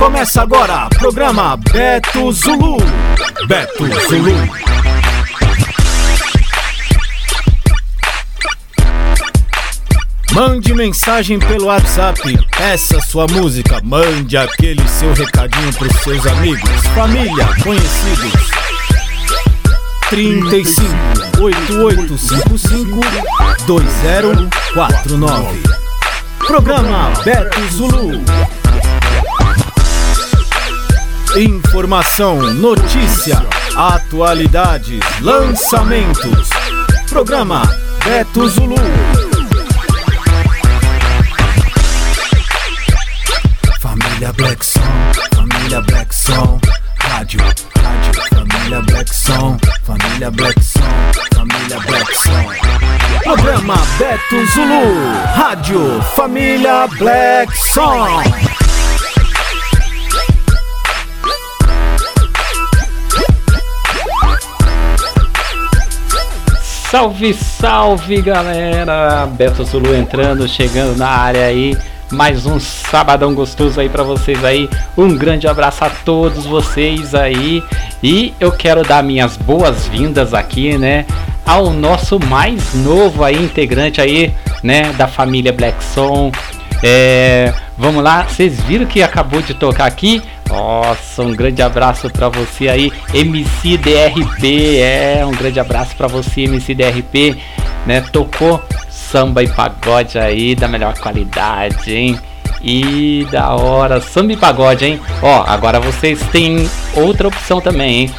Começa agora, programa Beto Zulu. Beto Zulu. Mande mensagem pelo WhatsApp, peça sua música, mande aquele seu recadinho pros seus amigos, família, conhecidos. 35 8855 2049 Programa Beto Zulu Informação, notícia, atualidades, lançamentos. Programa Beto Zulu. Família Black Song, família Black Song, rádio, rádio, família Black Song, família Black Song, família Black Song. Programa Beto Zulu, rádio, família Black Song. Salve, salve galera! Beto Zulu entrando, chegando na área aí. Mais um sabadão gostoso aí para vocês aí. Um grande abraço a todos vocês aí. E eu quero dar minhas boas-vindas aqui, né, ao nosso mais novo aí integrante aí, né, da família Black Song. É, vamos lá, vocês viram que acabou de tocar aqui nossa, um grande abraço para você aí, MC DRP. É, um grande abraço para você, MC DRP, né? Tocou samba e pagode aí da melhor qualidade, hein? E da hora, samba e pagode, hein? Ó, agora vocês têm outra opção também, hein?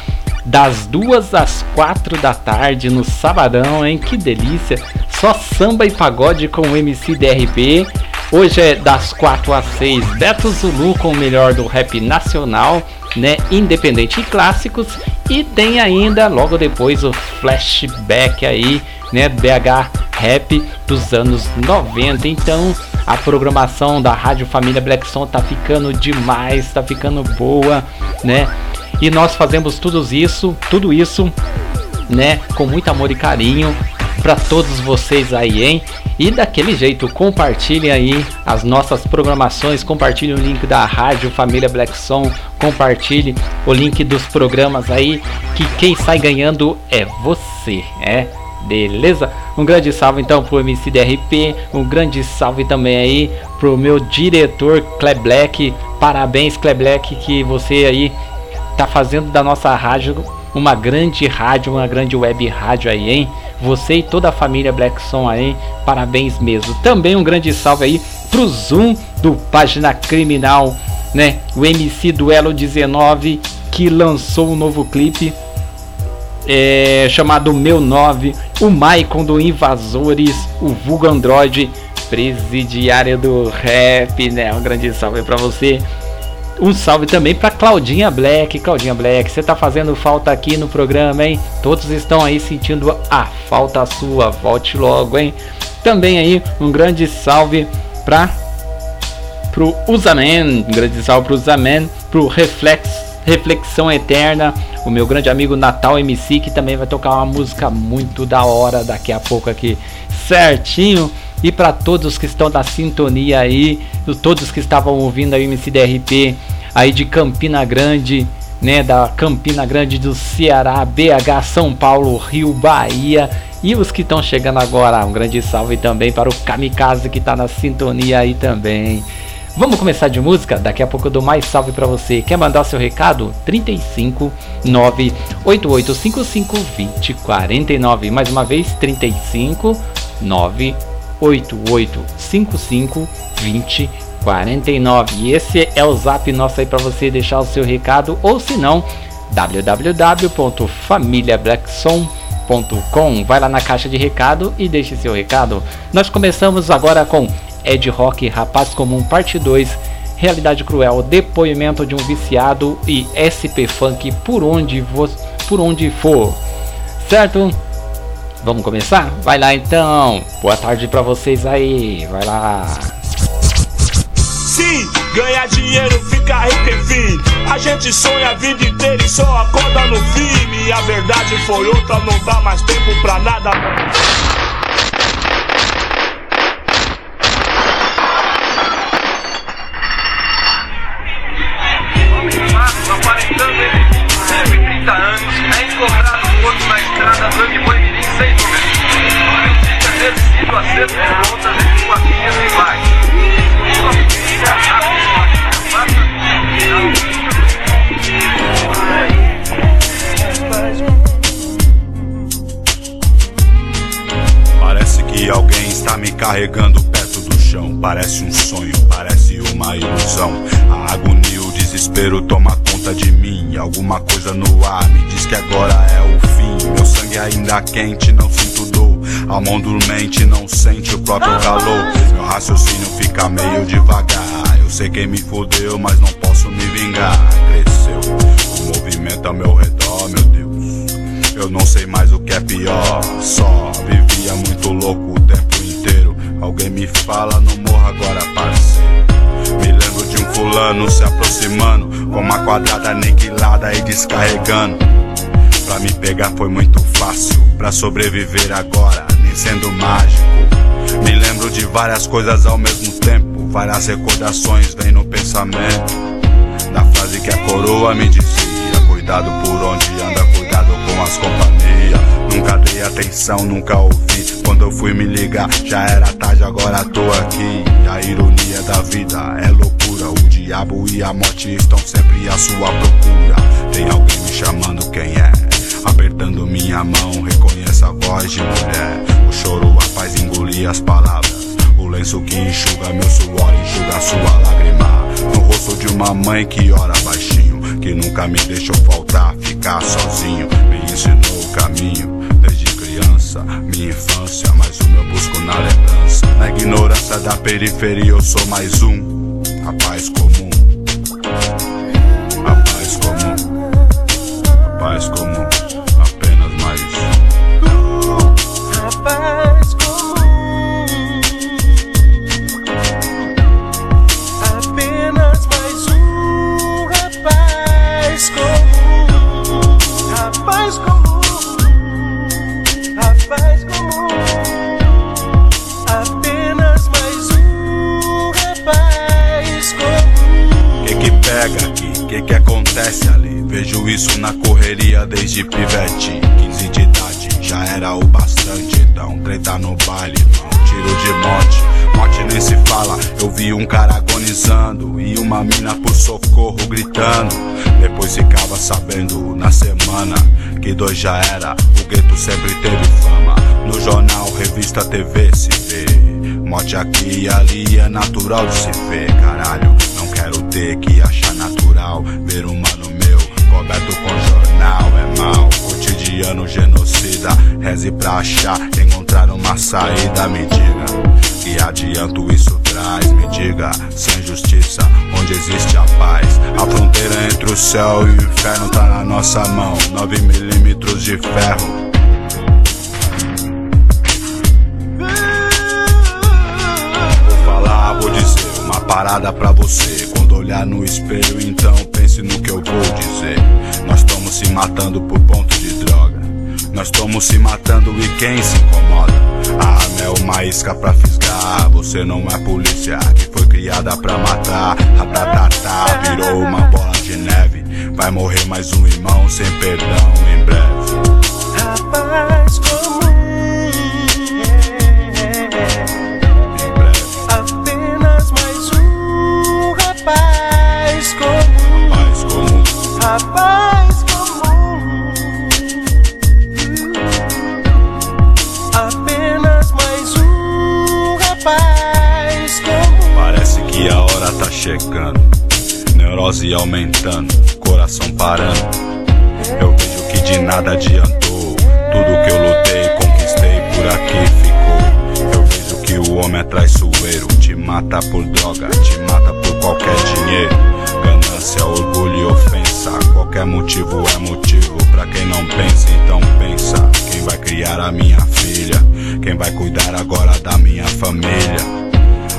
Das duas às quatro da tarde no sabadão, hein? Que delícia! Só samba e pagode com o MC DRP Hoje é das 4 às 6, Beto Zulu com o melhor do rap nacional, né? Independente e clássicos. E tem ainda logo depois o flashback aí, né? BH Rap dos anos 90. Então a programação da Rádio Família Black Som tá ficando demais, tá ficando boa, né? E nós fazemos tudo isso, tudo isso, né? Com muito amor e carinho para todos vocês aí, hein? E daquele jeito, compartilhem aí as nossas programações, compartilhem o link da Rádio Família Black Song, compartilhe o link dos programas aí, que quem sai ganhando é você, é? Beleza? Um grande salve então pro MCDRP, um grande salve também aí pro meu diretor Cleb Black. Parabéns, Cleb Black, que você aí tá fazendo da nossa rádio uma grande rádio, uma grande web rádio aí, hein? Você e toda a família Black Som aí, parabéns mesmo. Também um grande salve aí pro Zoom do Página Criminal, né? O MC Duelo 19 que lançou um novo clipe é, chamado Meu 9, o Maicon do Invasores, o Vulgo Android, presidiário do rap, né? Um grande salve para você. Um salve também para Claudinha Black. Claudinha Black, você tá fazendo falta aqui no programa, hein? Todos estão aí sentindo a falta sua. Volte logo, hein? Também aí um grande salve para pro Usaman, um grande salve pro Usaman, pro Reflex, Reflexão Eterna, o meu grande amigo Natal MC que também vai tocar uma música muito da hora daqui a pouco aqui, certinho. E para todos que estão na sintonia aí, todos que estavam ouvindo a MCDRP aí de Campina Grande, né, da Campina Grande do Ceará, BH, São Paulo, Rio, Bahia e os que estão chegando agora. Um grande salve também para o Kamikaze que está na sintonia aí também. Vamos começar de música? Daqui a pouco eu dou mais salve para você. Quer mandar seu recado? 35 98855 2049. Mais uma vez, 35 98855 8855 2049. E esse é o zap nosso aí para você deixar o seu recado ou se não, www.familiablackson.com. Vai lá na caixa de recado e deixe seu recado. Nós começamos agora com Ed Rock, Rapaz Comum, parte 2. Realidade Cruel, depoimento de um viciado e SP Funk por onde, por onde for. Certo? Vamos começar? Vai lá então. Boa tarde para vocês aí. Vai lá. Sim, ganhar dinheiro, ficar rico, enfim. A gente sonha a vida inteira e só acorda no fim. E a verdade foi outra, não dá mais tempo pra nada. Parece que alguém está me carregando perto do chão. Parece um sonho, parece uma ilusão. A agonia, o desespero toma conta de mim. Alguma coisa no ar me diz que agora é o fim. Meu sangue ainda quente, não sinto dor. A mão dormente não sente o próprio calor. Meu raciocínio fica meio devagar. Eu sei quem me fodeu, mas não posso me vingar. Cresceu o movimento ao meu redor, meu Deus. Eu não sei mais o que é pior. Só vivia muito louco o tempo inteiro. Alguém me fala, não morra agora, parceiro. Me lembro de um fulano se aproximando, com uma quadrada aniquilada e descarregando. Pra me pegar foi muito fácil, pra sobreviver agora, sendo mágico. Me lembro de várias coisas ao mesmo tempo, várias recordações vêm no pensamento. Da frase que a coroa me dizia: Cuidado por onde anda, cuidado com as companhias. Nunca dei atenção, nunca ouvi. Quando eu fui me ligar, já era tarde, agora tô aqui. A ironia da vida é loucura. O diabo e a morte estão sempre à sua procura. Tem alguém me chamando, quem é? Apertando minha mão, reconheço a voz de mulher. O choro a faz engolir as palavras. O lenço que enxuga meu suor, enxuga sua lágrima. No rosto de uma mãe que ora baixinho, que nunca me deixou faltar, ficar sozinho. Me ensinou o caminho desde criança, minha infância, mas o meu busco na lembrança. Na ignorância da periferia, eu sou mais um. A paz comum. A paz comum. A paz comum. Acontece ali? Vejo isso na correria desde pivete. 15 de idade, já era o bastante. Então treta no baile, irmão, tiro de morte. Morte nem se fala, eu vi um cara agonizando E uma mina por socorro gritando. Depois ficava sabendo na semana Que dois já era, o gueto sempre teve fama. No jornal, revista, TV se vê. Morte aqui e ali é natural de se ver, caralho. Não quero ter que achar ver um mano meu coberto com jornal. É mal, cotidiano genocida. Reze pra achar, encontrar uma saída. Me diga que adianto isso traz. Me diga, sem justiça, onde existe a paz. A fronteira entre o céu e o inferno tá na nossa mão. 9 milímetros de ferro. Vou falar, vou dizer uma parada pra você. Quando olhar no espelho, então pense no que eu vou dizer. Nós estamos se matando por ponto de droga. Nós estamos se matando e quem se incomoda? A arma é uma isca pra fisgar. Você não é polícia que foi criada pra matar. Ratatatá, virou uma bola de neve. Vai morrer mais um irmão sem perdão em breve. Rapaz comum, chegando, neurose aumentando, coração parando. Eu vejo que de nada adiantou, tudo que eu lutei, conquistei, por aqui ficou. Eu vejo que o homem é traiçoeiro, te mata por droga, te mata por qualquer dinheiro. Ganância, orgulho e ofensa, qualquer motivo é motivo pra quem não pensa, então pensa. Quem vai criar a minha filha? Quem vai cuidar agora da minha família?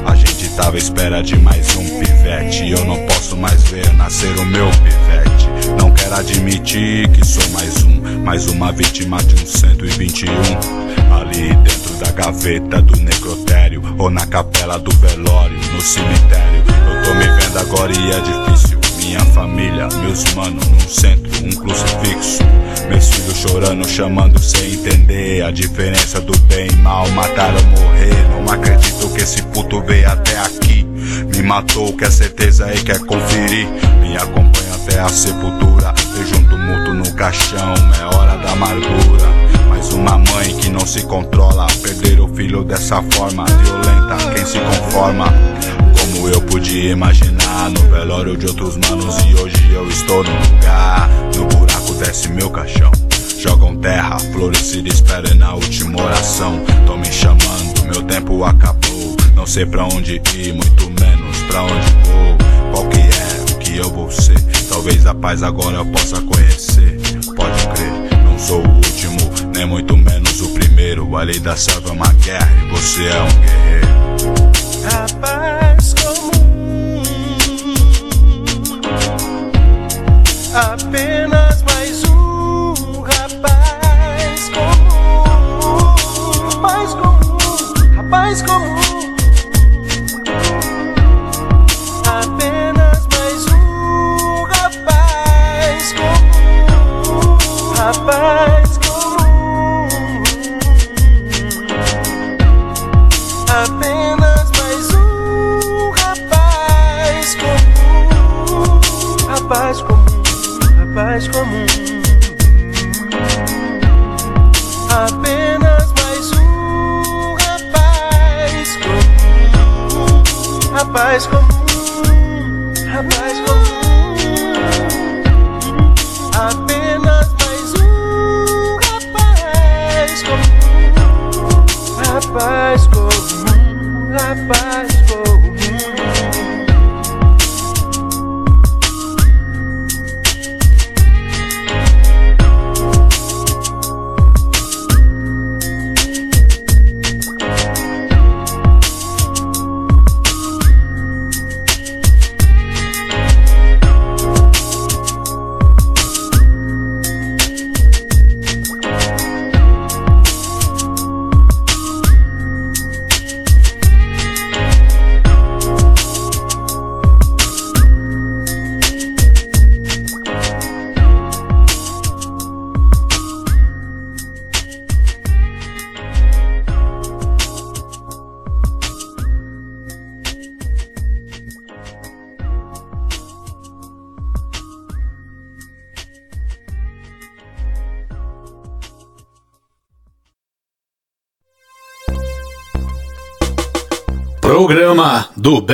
A gente tava à espera de mais um pivete. Eu não posso mais ver nascer o meu pivete. Não quero admitir que sou mais um, mais uma vítima de um 121. Ali dentro da gaveta do necrotério, ou na capela do velório, no cemitério. Eu tô me vendo agora e é difícil. Minha família meus manos, num centro, um crucifixo. Meus filhos chorando, chamando sem entender a diferença do bem e mal. Matar ou morrer, não acredito que esse puto veio até aqui. Me matou, quer certeza e quer conferir. Me acompanha até a sepultura. Vejo um tumulto no caixão, é hora da amargura. Mais uma mãe que não se controla. Perder o filho dessa forma violenta, quem se conforma? Como eu podia imaginar no velório de outros manos e hoje eu estou no lugar. No buraco desce meu caixão. Jogam terra, florescida, esperem na última oração. Tão me chamando, meu tempo acabou. Não sei pra onde ir, muito menos pra onde vou. Qual que é o que eu vou ser? Talvez a paz agora eu possa conhecer. Pode crer, não sou o último, nem muito menos o primeiro. A lei da selva é uma guerra e você é um guerreiro. Rapaz apenas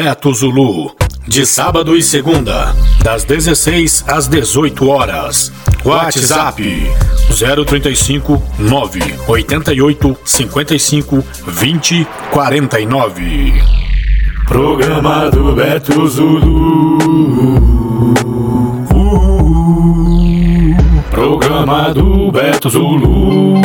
do Beto Zulu. De sábado e segunda, das 16 às 18 horas. WhatsApp 035 988 55 20 49. Programa do Beto Zulu. Uh, Programa do Beto Zulu.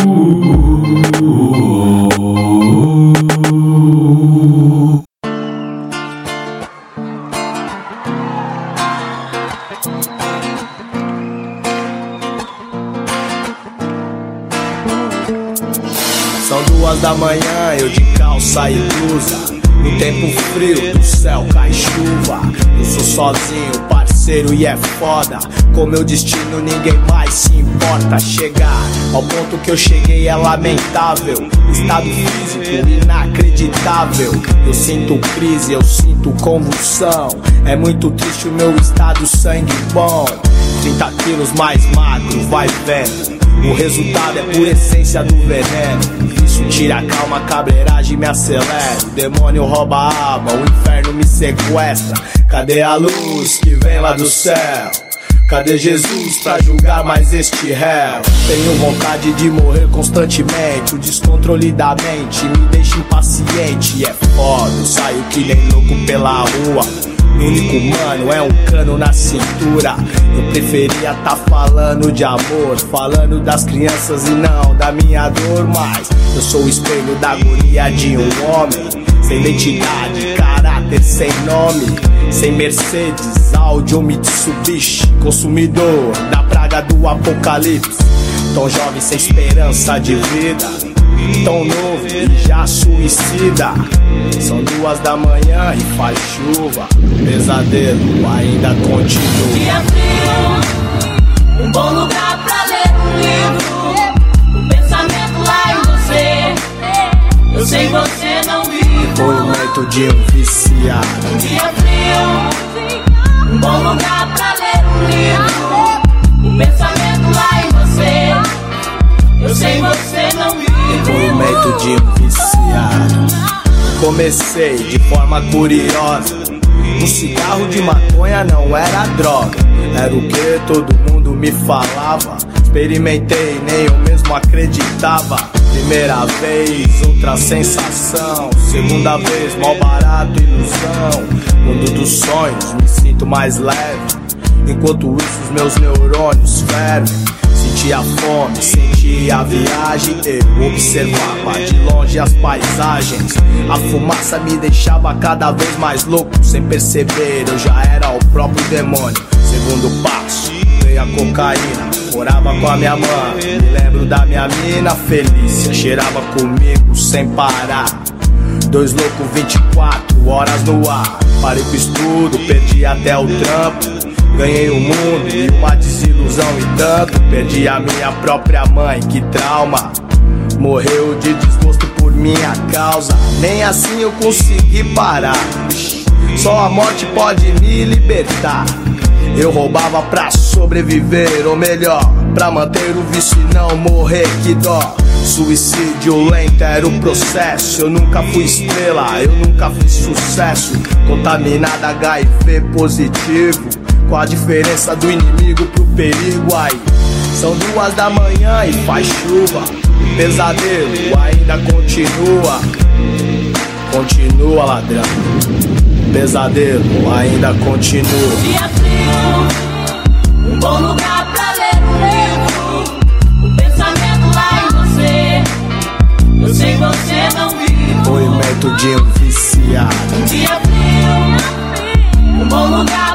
Sozinho, parceiro, e é foda. Com meu destino, ninguém mais se importa. Chegar ao ponto que eu cheguei é lamentável. Estado físico inacreditável. Eu sinto crise, eu sinto convulsão. É muito triste o meu estado, sangue bom. 30 quilos mais magro, vai vendo. O resultado é por essência do veneno. Isso tira a calma, cabreiragem me acelera. O demônio rouba a alma, o inferno me sequestra. Cadê a luz que vem lá do céu? Cadê Jesus pra julgar mais este réu? Tenho vontade de morrer constantemente. O descontrole da mente me deixa impaciente. É foda, saio que nem louco pela rua. Único mano é um cano na cintura. Eu preferia tá falando de amor, falando das crianças e não da minha dor. Mas eu sou o espelho da agonia de um homem. Sem identidade, caráter sem nome. Sem Mercedes, Audi ou Mitsubishi. Consumidor da praga do apocalipse. Tão jovem sem esperança de vida. Tão novo e já suicida. São duas da manhã e faz chuva. Pesadelo ainda continua. Dia frio, um bom lugar pra ler um livro. Um pensamento lá em você. Eu sei você não vive. momento de um viciado. Um dia frio, um bom lugar pra ler um livro. Um pensamento lá em você. Eu sei você não vive. Depoimento de um viciado. Comecei de forma curiosa. Um cigarro de maconha não era droga. Era o que todo mundo me falava. Experimentei, nem eu mesmo acreditava. Primeira vez, outra sensação. Segunda vez, mal barato, ilusão. Mundo dos sonhos, me sinto mais leve. Enquanto isso, os meus neurônios fervem. Sentia fome, sentia a viagem. Eu observava de longe as paisagens. A fumaça me deixava cada vez mais louco. Sem perceber, eu já era o próprio demônio. Segundo passo, veio a cocaína. Morava com a minha mãe. Me lembro da minha mina Felícia. Cheirava comigo sem parar. Dois loucos 24 horas no ar. Parei com o estudo, perdi até o trampo. Ganhei o mundo e uma desilusão e tanto. Perdi a minha própria mãe, que trauma. Morreu de desgosto por minha causa. Nem assim eu consegui parar. Só a morte pode me libertar. Eu roubava pra sobreviver, ou melhor, pra manter o vício e não morrer, que dó. Suicídio lento era o processo. Eu nunca fui estrela, eu nunca fiz sucesso. Contaminada HIV positivo. Qual a diferença do inimigo pro perigo aí? São duas da manhã e faz chuva. O pesadelo ainda continua. Continua, ladrão. O pesadelo ainda continua. Dia frio, um bom lugar pra ler um livro. O pensamento lá em você. Eu sei você não vive. Depoimento de um viciado. Um dia frio, um bom lugar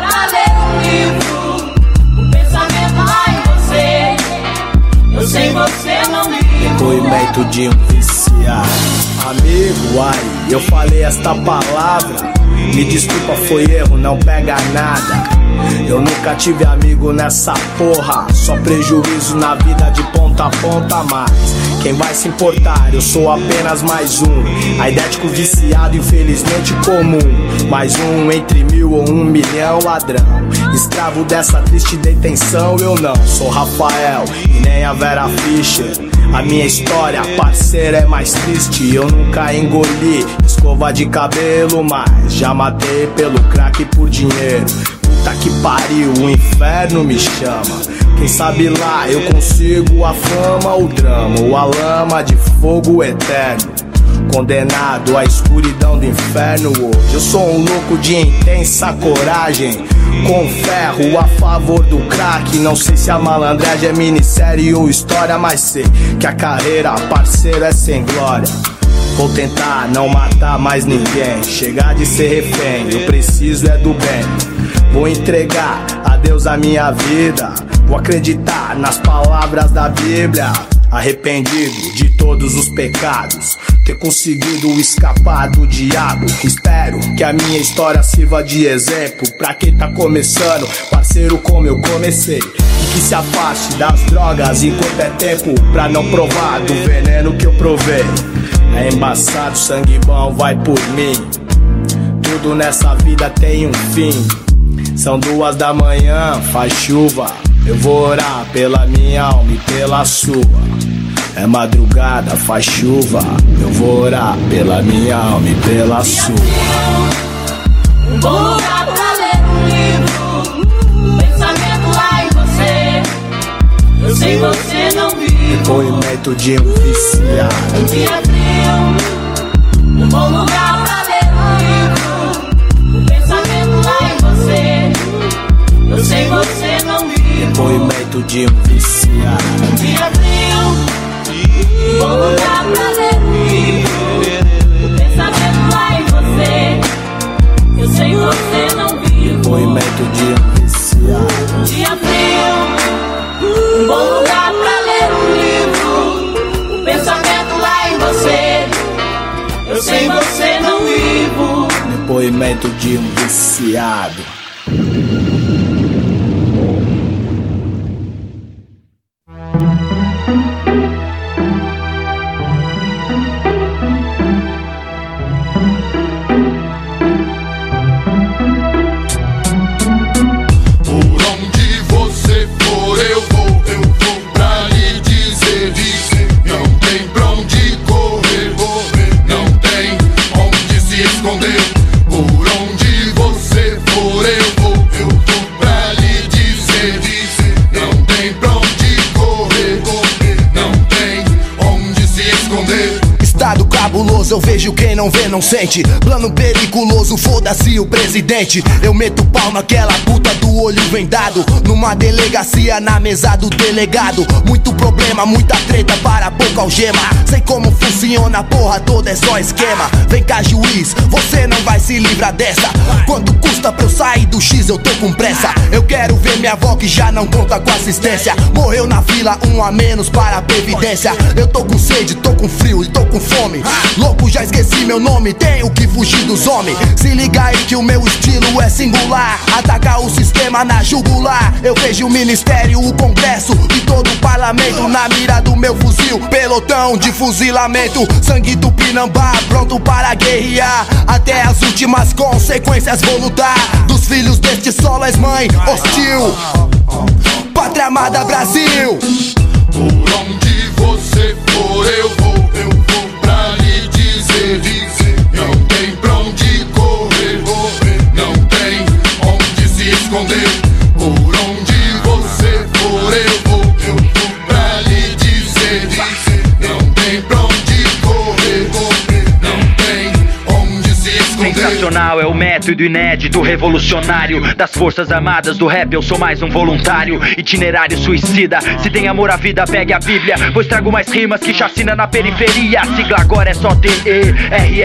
O pensamento você. Eu sei você não. Depoimento de um viciado. Amigo, ai, eu falei esta palavra. Me desculpa, foi erro, não pega nada. Eu nunca tive amigo nessa porra. Só prejuízo na vida de ponta a ponta, mas quem vai se importar? Eu sou apenas mais um. Aidético viciado, infelizmente comum. Mais um entre mil ou um milhão ladrão. Escravo dessa triste detenção, eu não sou Rafael e nem a Vera Fischer. A minha história, parceira, é mais triste. Eu nunca engoli escova de cabelo, mas já matei pelo crack por dinheiro. Puta que pariu, o inferno me chama. Quem sabe lá eu consigo a fama, o drama, ou a lama de fogo eterno. Condenado à escuridão do inferno hoje. Eu sou um louco de intensa coragem. Com ferro a favor do crack. Não sei se a malandragem é minissérie ou história, mas sei que a carreira, parceiro, é sem glória. Vou tentar não matar mais ninguém. Chegar de ser refém, eu preciso é do bem. Vou entregar a Deus a minha vida. Vou acreditar nas palavras da Bíblia. Arrependido de todos os pecados. Ter conseguido escapar do diabo. Espero que a minha história sirva de exemplo pra quem tá começando, parceiro, como eu comecei. E que se afaste das drogas enquanto é tempo pra não provar do veneno que eu provei. É embaçado, sangue bom vai por mim. Tudo nessa vida tem um fim. São duas da manhã, faz chuva. Eu vou orar pela minha alma e pela sua. É madrugada, faz chuva. Eu vou orar pela minha alma e pela sua. Um bom lugar pra ler um livro. Pensamento lá em você. Eu sei você não vive. Depoimento de um viciado. Um dia frio. Um bom lugar pra ler um livro. O pensamento lá em você. Eu sei você não vive. Depoimento de um viciado. Um dia frio. Bom lugar pra livro. O pensamento lá em você. Eu sei você não vive. Depoimento de um viciado. Um dia frio, um bom lugar pra ler um livro. O pensamento lá em você. Eu sei você não vivo. Depoimento de um viciado. Não sente. Plano periculoso, foda-se o presidente. Eu meto pau naquela puta do olho vendado. Numa delegacia na mesa do delegado. Muito problema, muita treta para pouca algema. Sei como funciona, porra toda é só esquema. Vem cá, juiz, você não vai se livrar dessa. Quanto custa pra eu sair do X? Eu tô com pressa. Eu quero ver minha avó que já não conta com assistência. Morreu na fila, um a menos para a previdência. Eu tô com sede, tô com frio e tô com fome. Louco, já esqueci meu nome, tenho que fugir dos homens. Se liga aí que o meu estilo é singular. Atacar o sistema na jugular. Eu vejo o ministério, o congresso e todo o parlamento na mira do meu fuzil. Pelotão de fuzilamento, sangue do Pinambá, pronto para guerrear. Até as últimas consequências vou lutar. Dos filhos deste solo és mãe hostil. Pátria amada Brasil. Por onde você for, eu vou, eu vou pra lhe dizer, Sensacional é o método inédito, revolucionário. Das forças armadas do rap, eu sou mais um voluntário. Itinerário suicida, se tem amor à vida, pegue a bíblia. Pois trago mais rimas que chacina na periferia. A sigla agora é só T-E-R-R-O-R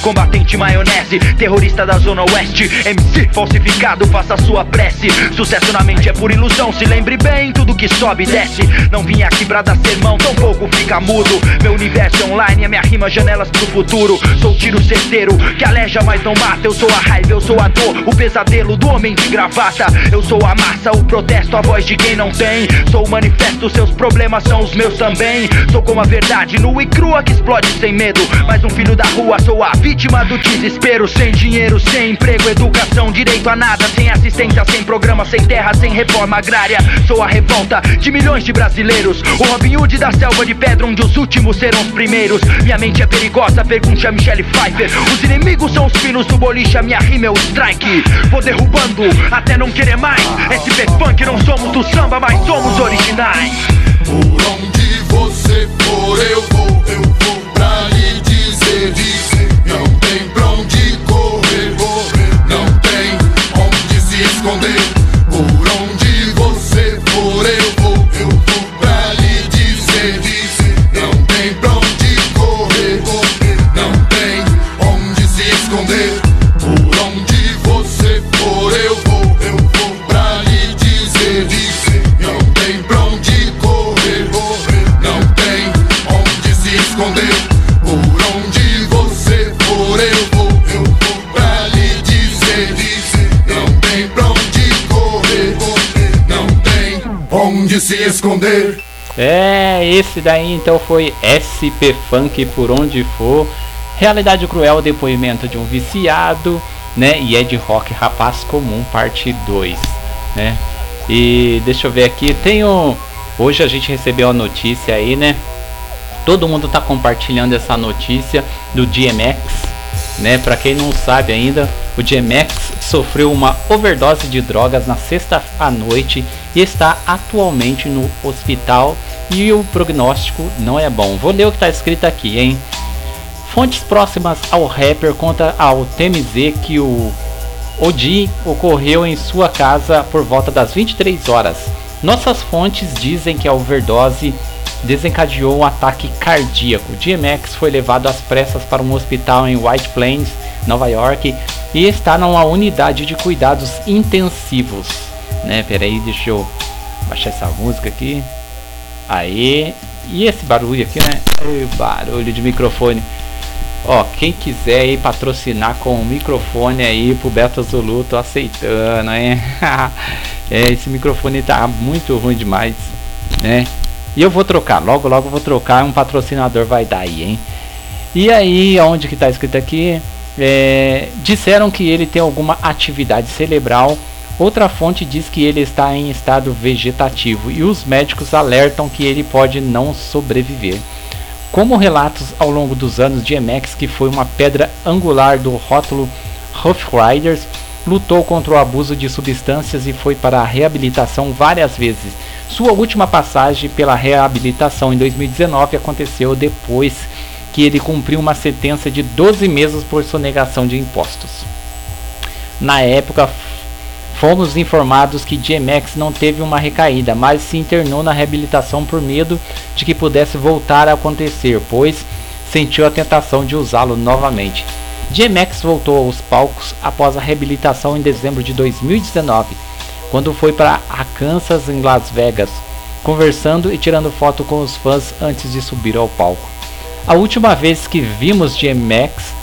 Combatente maionese, terrorista da zona oeste. MC falsificado, faça sua prece. Sucesso na mente é por ilusão, se lembre bem Tudo que sobe desce. Não vim aqui pra dar sermão, tampouco fica mudo. Meu universo é online, a minha rima janelas pro futuro. Sou tiro certeiro, que aleja mas não mata Eu sou a raiva, eu sou a dor, o pesadelo do homem de gravata. Eu sou a massa, o protesto, a voz de quem não tem. Sou o manifesto, seus problemas são os meus também. Sou como a verdade, nua e crua que explode sem medo. Mas um filho da rua, sou a vítima do desespero. Sem dinheiro, sem emprego, educação, direito a nada. Sem assistência, sem programa, sem terra, sem reforma agrária. Sou a revolta de milhões de brasileiros. O Robin Hood da selva de pedra, onde os últimos serão os primeiros. Minha mente é perigosa, pergunte a Michelle Pfeiffer. Os inimigos são os pinos do boliche, a minha rima é o strike. Vou derrubando até não querer mais. SP Funk não somos do samba, mas somos originais. Por onde você for, eu vou, eu vou onde se esconder. É, esse daí então foi SP Funk por onde for. Realidade cruel, depoimento de um viciado, né? E é de rock rapaz comum, parte 2, né? E deixa eu ver aqui, tenho hoje a gente recebeu a notícia aí, né? Todo mundo tá compartilhando essa notícia do DMX, né? Para quem não sabe ainda, o DMX sofreu uma overdose de drogas na sexta à noite e está atualmente no hospital e o prognóstico não é bom. Vou ler o que está escrito aqui, hein? Fontes próximas ao rapper conta ao TMZ que o Odi ocorreu em sua casa por volta das 23 horas. Nossas fontes dizem que a overdose desencadeou um ataque cardíaco. DMX foi levado às pressas para um hospital em White Plains, Nova York, e está numa unidade de cuidados intensivos. Né, peraí, deixa eu baixar essa música aqui. Aí, e esse barulho aqui, né? Barulho de microfone. Ó, quem quiser aí patrocinar com o microfone aí pro Beto Zulu, tô aceitando, hein? é, esse microfone tá muito ruim demais, né? E eu vou trocar, logo logo vou trocar, um patrocinador vai dar aí, hein? E aí, onde que tá escrito aqui? É, disseram que ele tem alguma atividade cerebral. Outra fonte diz que ele está em estado vegetativo e os médicos alertam que ele pode não sobreviver. Como relatos ao longo dos anos, DMX, que foi uma pedra angular do rótulo Rough Riders, lutou contra o abuso de substâncias e foi para a reabilitação várias vezes. Sua última passagem pela reabilitação em 2019 aconteceu depois que ele cumpriu uma sentença de 12 meses por sonegação de impostos. Na época, fomos informados que DMX não teve uma recaída, mas se internou na reabilitação por medo de que pudesse voltar a acontecer, pois sentiu a tentação de usá-lo novamente. DMX voltou aos palcos após a reabilitação em dezembro de 2019, quando foi para Arkansas em Las Vegas, conversando e tirando foto com os fãs antes de subir ao palco. A última vez que vimos DMX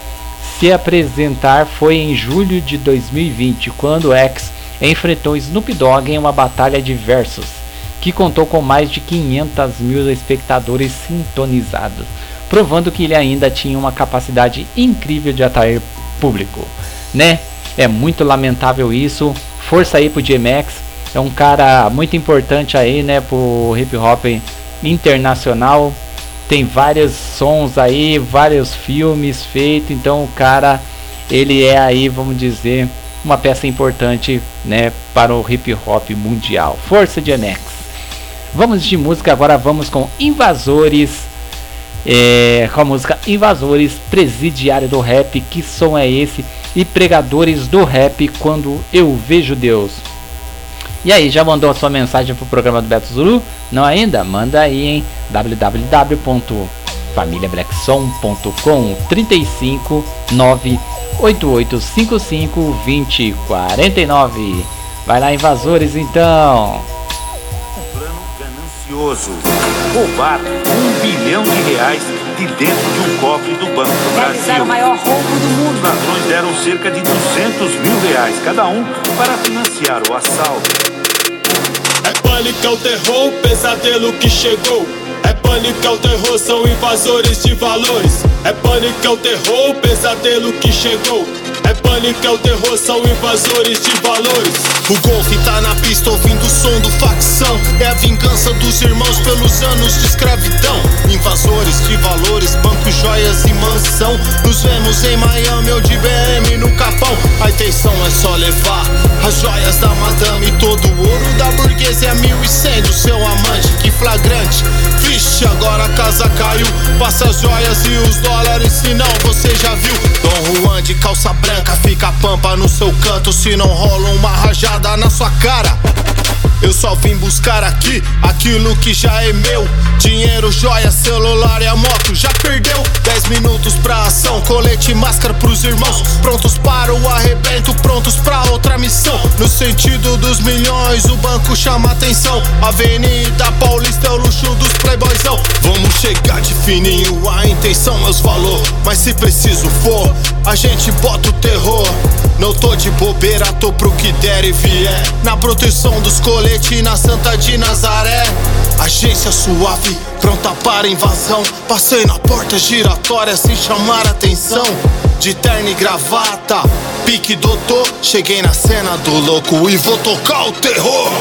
se apresentar foi em julho de 2020, quando X enfrentou Snoop Dogg em uma batalha de versos, que contou com mais de 500 mil espectadores sintonizados, provando que ele ainda tinha uma capacidade incrível de atrair público, né? É muito lamentável isso. Força aí pro DMX, é um cara muito importante aí, né, pro hip hop internacional. Tem vários sons aí, vários filmes feitos, então o cara ele é aí, vamos dizer, uma peça importante, né, para o hip hop mundial. Força Anex. Vamos de música agora, vamos com Invasores. É, com a música Invasores, Presidiário do Rap, que som é esse? E Pregadores do Rap, quando eu vejo Deus. E aí, já mandou a sua mensagem pro programa do Beto Zulu? Não ainda? Manda aí em www.familiablackson.com 35 98855 2049. Vai lá, invasores, então. Plano ganancioso. Roubar um bilhão de reais de dentro de um cofre do Banco do Brasil. o maior roubo do mundo. Os ladrões deram cerca de 200 mil reais cada um para financiar o assalto. É pânico, é o terror, pesadelo que chegou. É pânico, é o terror, são invasores de valores. É pânico, é o terror, pesadelo que chegou. Pânico, é o terror, são invasores de valores. O golfe tá na pista ouvindo o som do facção. É a vingança dos irmãos pelos anos de escravidão. Invasores de valores, bancos, joias e mansão. Nos vemos em Miami ou de BM no Capão. A intenção é só levar as joias da madame. Todo o ouro da burguesia é mil e cem do seu amante. Que flagrante. Vixe, agora a casa caiu. Passa as joias e os dólares, se não você já viu. Dom Juan de calça branca fica pampa no seu canto. Se não rola uma rajada na sua cara. Eu só vim buscar aqui aquilo que já é meu. Dinheiro, joia, celular e a moto já perdeu. 10 minutos pra ação, colete e máscara pros irmãos. Prontos para o arrebento, prontos pra outra missão. No sentido dos milhões, o banco chama atenção. Avenida Paulista é o luxo dos playboyzão. Vamos chegar de fininho, a intenção é os valor. Mas se preciso for, a gente bota o terror. Não tô de bobeira, tô pro que der e vier. Na proteção dos coletes na Santa de Nazaré. Agência suave, pronta para invasão. Passei na porta giratória sem chamar atenção. De terno e gravata, pique doutor. Cheguei na cena do louco e vou tocar o terror.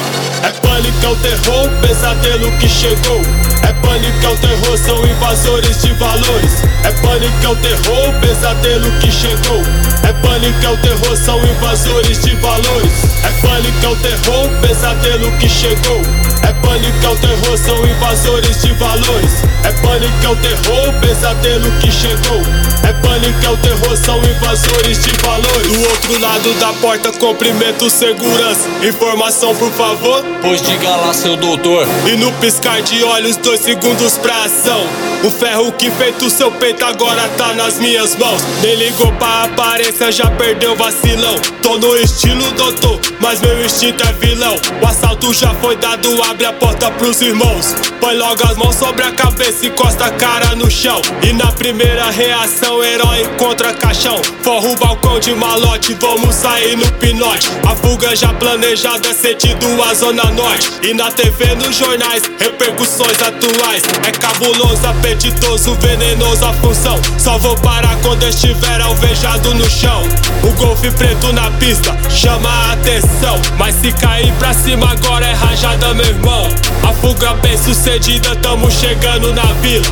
É pânico, é o terror, pesadelo que chegou. É pânico, é o terror, são invasores de valores. É pânico, é o terror, pesadelo que chegou. É pânico, é o terror, são invasores de valores. É pânico, é o terror, pesadelo que chegou. É pânico, é o terror, são invasores de valores. É pânico, é o terror, pesadelo que chegou. É pânico, é o terror, são invasores de valores. Do outro lado da porta, cumprimento segurança. Informação, por favor. Pois diga lá, seu doutor. E no piscar de olhos, dois segundos pra ação. O ferro que feito seu peito agora tá nas minhas mãos. Nem ligou pra aparência, já perdeu vacilão. Tô no estilo doutor, mas meu instinto é vilão. O assalto já foi dado, abre a porta pros irmãos. Põe logo as mãos sobre a cabeça e encosta a cara no chão. E na primeira reação, herói contra caixão. Forra o balcão de malote, vamos sair no pinote. A fuga já planejada, sentido a zona norte. E na TV, nos jornais, repercussões atuais. É cabuloso, apetitoso, venenoso a função. Só vou parar quando estiver alvejado no chão. O golfe preto na pista chama a atenção. Mas se cair pra cima agora é rajada, meu irmão. A fuga bem sucedida, tamo chegando na vila.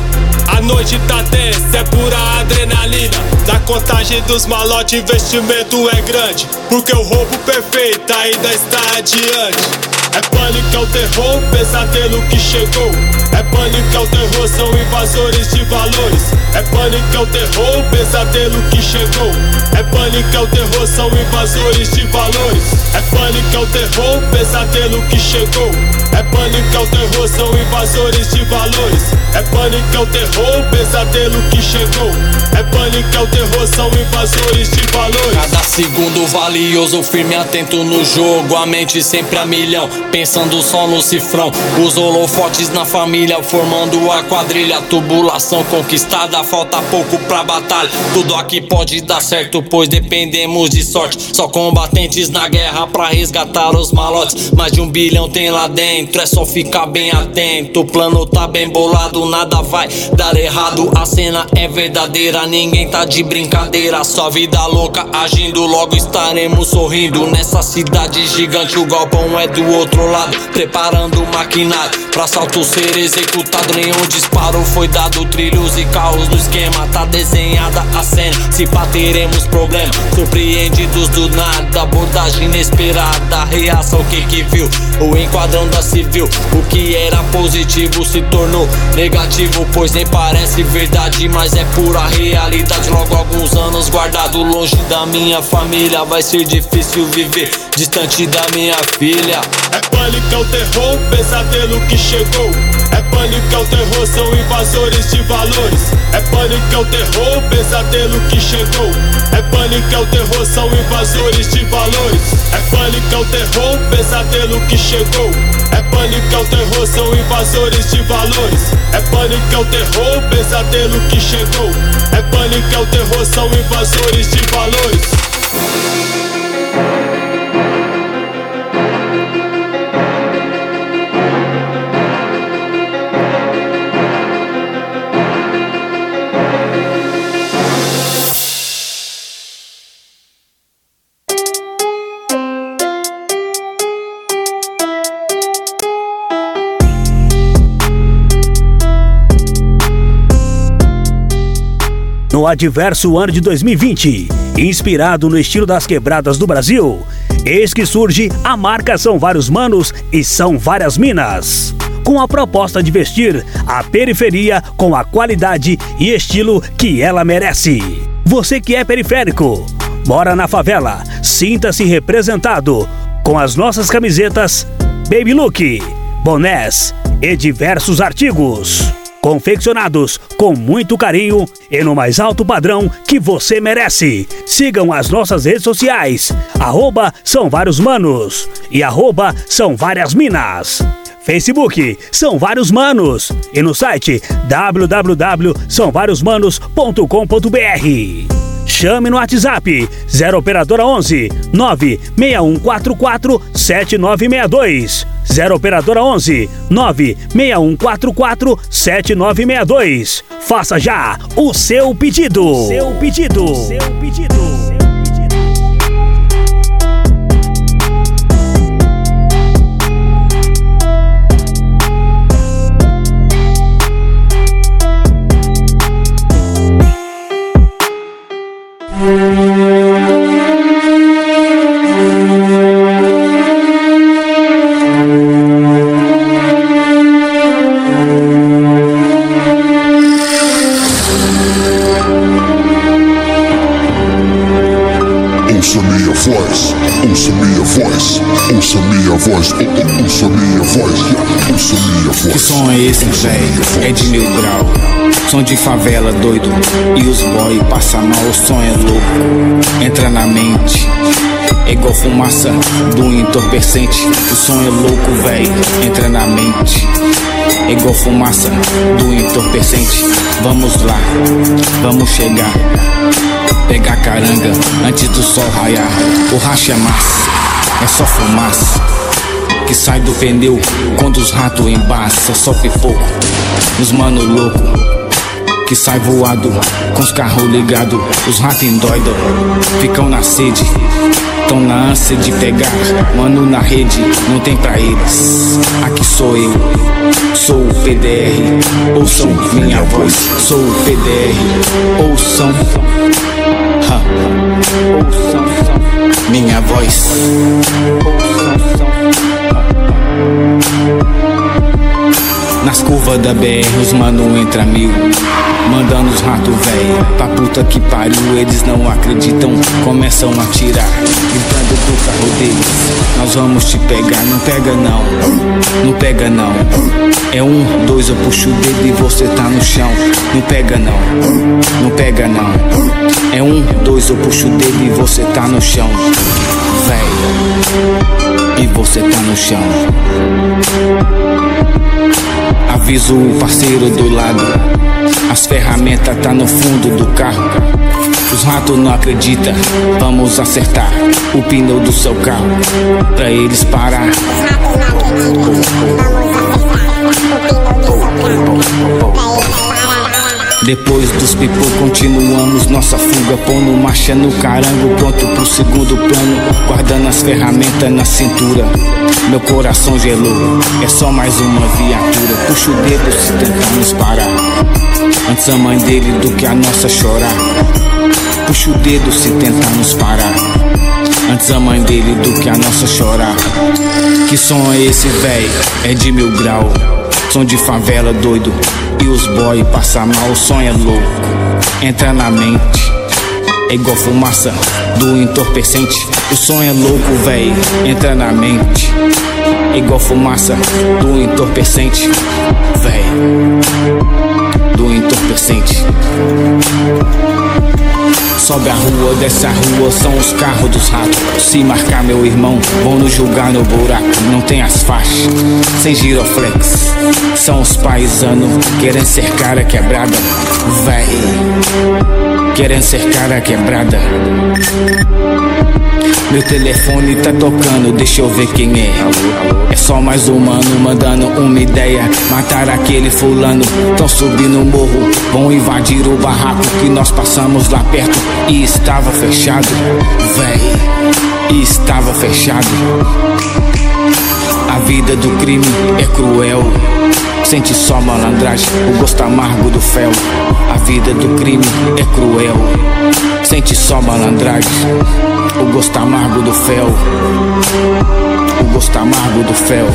A noite tá tensa, é pura adrenalina. Na contagem dos malotes, investimento é grande. Porque o roubo perfeito ainda está adiante. É pânico, é o terror, pesadelo que chegou. É pânico, é o terror, são invasores de valores. É pânico, é o terror, pesadelo que chegou. É pânico, é o terror, são invasores de valores. É pânico, é o terror, pesadelo que chegou. É pânico, é o terror, são invasores de valores. É pânico, é o terror, pesadelo que chegou. É pânico, é o terror, são invasores de valores. Cada segundo valioso, firme atento no jogo. A mente sempre a milhão, pensando só no cifrão. Os holofotes na família, formando a quadrilha. Tubulação conquistada, falta pouco pra batalha. Tudo aqui pode dar certo, pois dependemos de sorte. Só combatentes na guerra pra resgatar os malotes. Mais de um bilhão tem lá dentro, é só ficar bem atento. O plano tá bem bolado, nada vai dar errado. A cena é verdadeira, ninguém tá de brincadeira. Só vida louca agindo, logo estaremos sorrindo. Nessa cidade gigante, o galpão é do outro lado. Preparando o maquinário pra assalto ser executado. Nenhum disparo foi dado, trilhos e carros no esquema. Tá desenhada a cena, se pá teremos problema. Surpreendidos do nada, abordagem inesperada. Reação, que que viu? O enquadrão da civil. O que era positivo se tornou negativo, pois nem parece verdade, mas é pura realidade. Logo alguns anos guardado longe da minha família, vai ser difícil viver distante da minha filha. Pânico, é o terror, pesadelo que chegou. É pânico, é o terror, são invasores de valores. É pânico, é o terror, pesadelo que chegou. É pânico, é o terror, são invasores de valores. É pânico, é o terror, pesadelo que chegou. É pânico, é o terror, são invasores de valores. É pânico, é o terror, pesadelo que chegou. É pânico, é o terror, são invasores de valores. No adverso ano de 2020, inspirado no estilo das quebradas do Brasil, eis que surge a marca São Vários Manos e São Várias Minas. Com a proposta de vestir a periferia com a qualidade e estilo que ela merece. Você que é periférico, mora na favela, sinta-se representado com as nossas camisetas Baby Look, bonés e diversos artigos confeccionados com muito carinho e no mais alto padrão que você merece. Sigam as nossas redes sociais, arroba São Vários Manos e arroba São Várias Minas. Facebook São Vários Manos e no site www.sãováriosmanos.com.br. Chame no WhatsApp 0 operadora 11 96144 7962. 0 operadora 11 96144 7962. Faça já o seu pedido. Seu pedido. Seu pedido. É de mil grau. Som de favela doido. E os boy passa mal, o som é louco. Entra na mente. É igual fumaça do entorpecente. O som é louco, velho. Entra na mente. É igual fumaça do entorpecente. Vamos lá, vamos chegar. Pegar caranga antes do sol raiar. O racha é massa, é só fumaça. Que sai do pneu quando os ratos embaça. Só pipoco, os mano louco. Que sai voado com os carros ligados. Os ratos endoidam, ficam na sede. Tão na ânsia de pegar, mano na rede, não tem pra eles. Aqui sou eu, sou o PDR, ouçam minha voz, sou o PDR, ouçam, ha, ouçam minha voz. Ouçam, nas curvas da BR, os mano entra mil. Mandando os rato velho pra puta que pariu, eles não acreditam, começam a tirar. Gritando pro carro deles, nós vamos te pegar, não pega não, não pega não. É um, dois, eu puxo o dedo e você tá no chão. Não pega não, não pega não. É um, dois, eu puxo o dedo e você tá no chão. Velho e você tá no chão. Aviso o parceiro do lado. As ferramentas tá no fundo do carro. Os ratos não acreditam. Vamos acertar o pneu do seu carro pra eles parar. Depois dos pipô continuamos nossa fuga. Pondo marcha no carango, pronto pro segundo plano. Guardando as ferramentas na cintura. Meu coração gelou, é só mais uma viatura. Puxa o dedo se tentar nos parar. Antes a mãe dele do que a nossa chorar. Puxa o dedo se tentar nos parar. Antes a mãe dele do que a nossa chorar. Que som é esse, véi? É de mil grau. Som de favela doido E os boy passa mal, o som é louco. Entra na mente É igual fumaça do entorpecente. O som é louco, véi Entra na mente É igual fumaça do entorpecente. Véi Do entorpecente Sobe a rua, desce a rua, são os carros dos ratos. Se marcar meu irmão, vão nos julgar no buraco. Não tem as faixas, sem giroflex. São os paisanos, querem ser cara quebrada. Véi, querem ser cara quebrada. Meu telefone tá tocando, deixa eu ver quem é. É só mais um mano mandando uma ideia. Matar aquele fulano, tão subindo o morro. Vão invadir o barraco que nós passamos lá perto e estava fechado. Véi, e estava fechado. A vida do crime é cruel. Sente só malandragem, o gosto amargo do fel. A vida do crime é cruel. Sente só malandragem, o gosto amargo do fel. O gosto amargo do fel.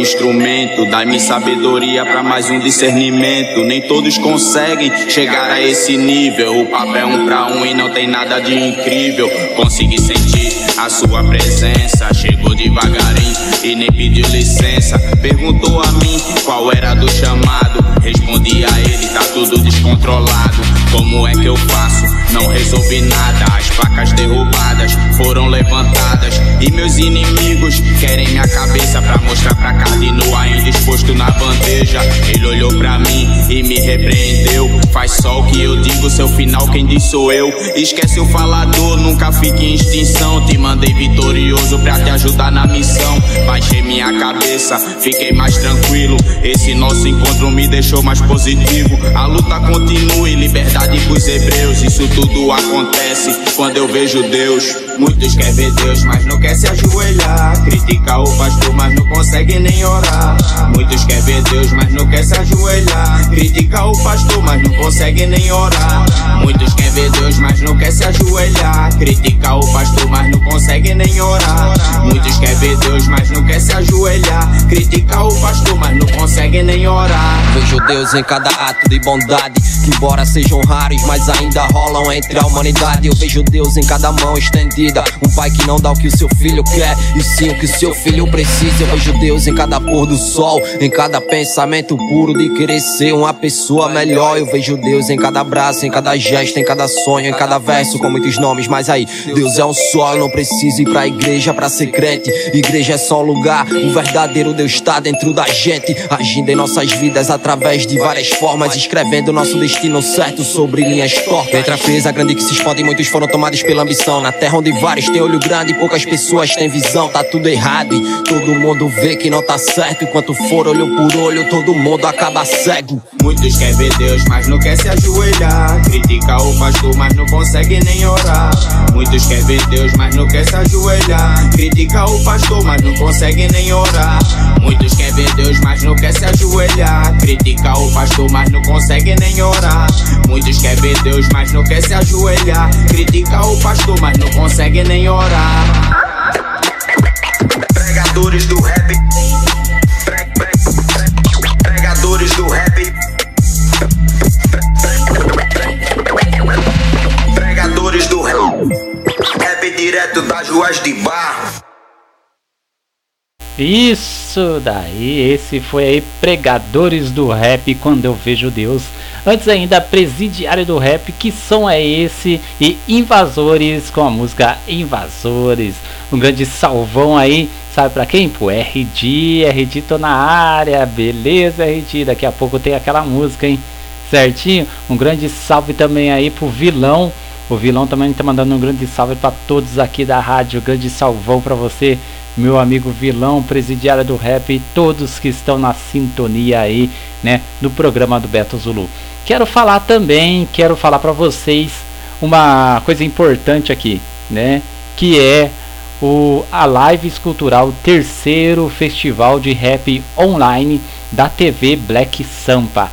Instrumento. Dá-me sabedoria pra mais um discernimento. Nem todos conseguem chegar a esse nível. O papo é um pra um e não tem nada de incrível. Consegui sentir a sua presença. Chegou devagarinho e nem pediu licença. Perguntou a mim qual era do chamado. Respondi a ele, tá tudo descontrolado. Como é que eu faço? Não resolvi nada. As placas derrubadas foram levantadas. E meus inimigos querem minha cabeça pra mostrar pra Cardino ainda exposto na bandeja. Ele olhou pra mim e me repreendeu. Faz só o que eu digo, seu final quem diz sou eu. Esquece o falador, nunca fique em extinção. Te mandei vitorioso pra te ajudar na missão. Baixei minha cabeça, fiquei mais tranquilo. Esse nosso encontro me deixou mais positivo. A luta continua e liberdade pros hebreus. Isso tudo acontece quando eu vejo Deus. Muitos querem ver Deus, mas não quer se ajoelhar. Critica o pastor, mas não consegue nem orar. Muitos querem ver Deus, mas não quer se ajoelhar. Critica o pastor, mas não consegue nem orar. Muitos querem ver Deus, mas não quer se ajoelhar. Critica o pastor, mas não consegue nem orar. Muitos querem ver Deus, mas não quer se ajoelhar. Critica o pastor, mas não consegue nem orar. Vejo Deus em cada ato de bondade, que embora sejam raros, mas ainda rolam entre a humanidade. Eu vejo Deus em cada mão estendida, um pai que não dá o que o seu filho quer, e sim o que seu filho precisa. Eu vejo Deus em cada pôr do sol, em cada pensamento puro de querer ser uma pessoa melhor. Eu vejo Deus em cada abraço, em cada gesto, em cada sonho, em cada verso com muitos nomes. Mas aí, Deus é um só, eu não preciso ir pra igreja pra ser crente. Igreja é só um lugar, o verdadeiro Deus está dentro da gente, agindo em nossas vidas através de várias formas, escrevendo nosso destino certo sobre linhas tortas. Entre a presa grande que se expande, muitos foram tomados pela ambição. Na terra onde vários têm olho grande, poucas pessoas têm visão. Tá tudo errado e todo mundo vê que não tá certo. Enquanto for olho por olho, todo mundo acaba cego. Muitos querem ver Deus, mas não quer se ajoelhar. O pastor, mas não consegue nem orar. Muitos querem ver Deus, mas não quer se ajoelhar. Critica o pastor, mas não consegue nem orar. Muitos querem ver Deus, mas não quer se ajoelhar. Critica o pastor, mas não consegue nem orar. Muitos querem ver Deus, mas não quer se ajoelhar. Critica o pastor, mas não consegue nem orar. Pregadores do rap. Pre- pre- pre- Pregadores do rap. Direto das ruas de bar. Isso daí, esse foi aí Pregadores do Rap quando eu vejo Deus. Antes ainda Presidiário do Rap, que som é esse? E Invasores com a música Invasores. Um grande salvão aí, sabe pra quem? Pro RD, RD tô na área, beleza RD, daqui a pouco tem aquela música, hein? Certinho? Um grande salve também aí pro vilão. O vilão também tá mandando um grande salve para todos aqui da rádio. Grande salvão para você, meu amigo vilão, presidiário do rap e todos que estão na sintonia aí, né, no programa do Beto Zulu. Quero falar também, quero falar para vocês uma coisa importante aqui, né, que é o a live escultural terceiro festival de rap online da TV Black Sampa.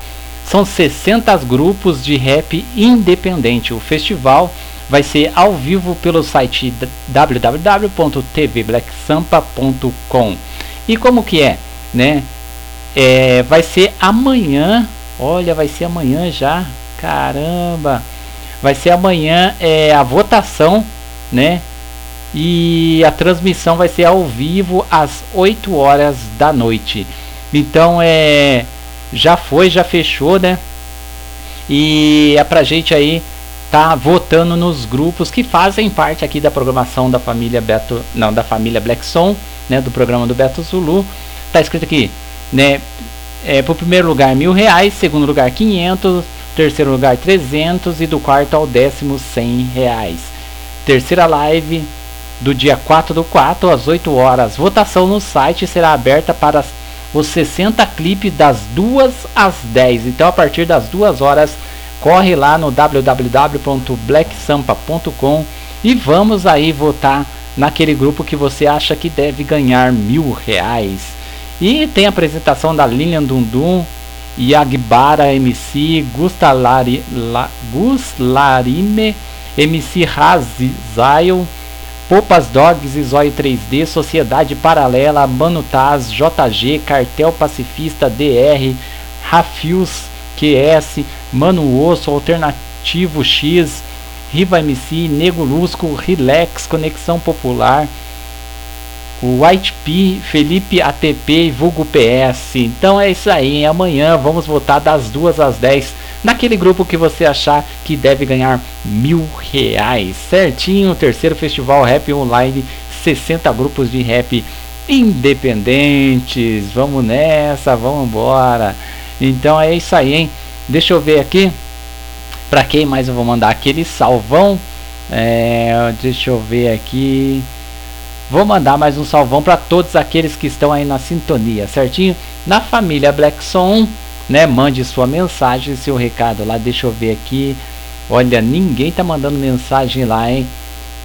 São 60 grupos de rap independente. O festival vai ser ao vivo pelo site www.tvblacksampa.com. E como que é, né? É, vai ser amanhã. Olha, vai ser amanhã já. Caramba! Vai ser amanhã é, a votação, né? E a transmissão vai ser ao vivo às 8 horas da noite. Então é já foi, já fechou, né? E é pra gente aí tá votando nos grupos que fazem parte aqui da programação da família Beto, não, da família Black Som, né, do programa do Beto Zulu. Tá escrito aqui, né, é, pro primeiro lugar mil reais, segundo lugar 500, terceiro lugar 300 e do quarto ao décimo 100 reais. Terceira live do dia 4 do 4 às 8 horas. Votação no site será aberta para os 60 clipes das 2 às 10. Então a partir das 2 horas corre lá no www.blacksampa.com e vamos aí votar naquele grupo que você acha que deve ganhar mil reais. E tem a apresentação da Lilian Dundum, Yagbara MC, Gustalari, La, Guslarime, MC Razizail, Popas Dogs, Zóio 3D, Sociedade Paralela, Mano Taz, JG, Cartel Pacifista, DR, Rafius, QS, Mano Osso, Alternativo X, Riva MC, Nego Lusco, Relax, Conexão Popular, White P, Felipe ATP e Vulgo PS. Então é isso aí, hein? amanhã vamos votar das 2 às 10 naquele grupo que você achar que deve ganhar mil reais. Certinho, terceiro festival rap online, 60 grupos de rap independentes. Vamos nessa, vamos embora. Então é isso aí, hein? Deixa eu ver aqui. Pra quem mais eu vou mandar aquele salvão? É, deixa eu ver aqui. Vou mandar mais um salvão para todos aqueles que estão aí na sintonia, certinho? Na família Black Som, né? Mande sua mensagem, seu recado lá. Deixa eu ver aqui. Olha, ninguém tá mandando mensagem lá, hein?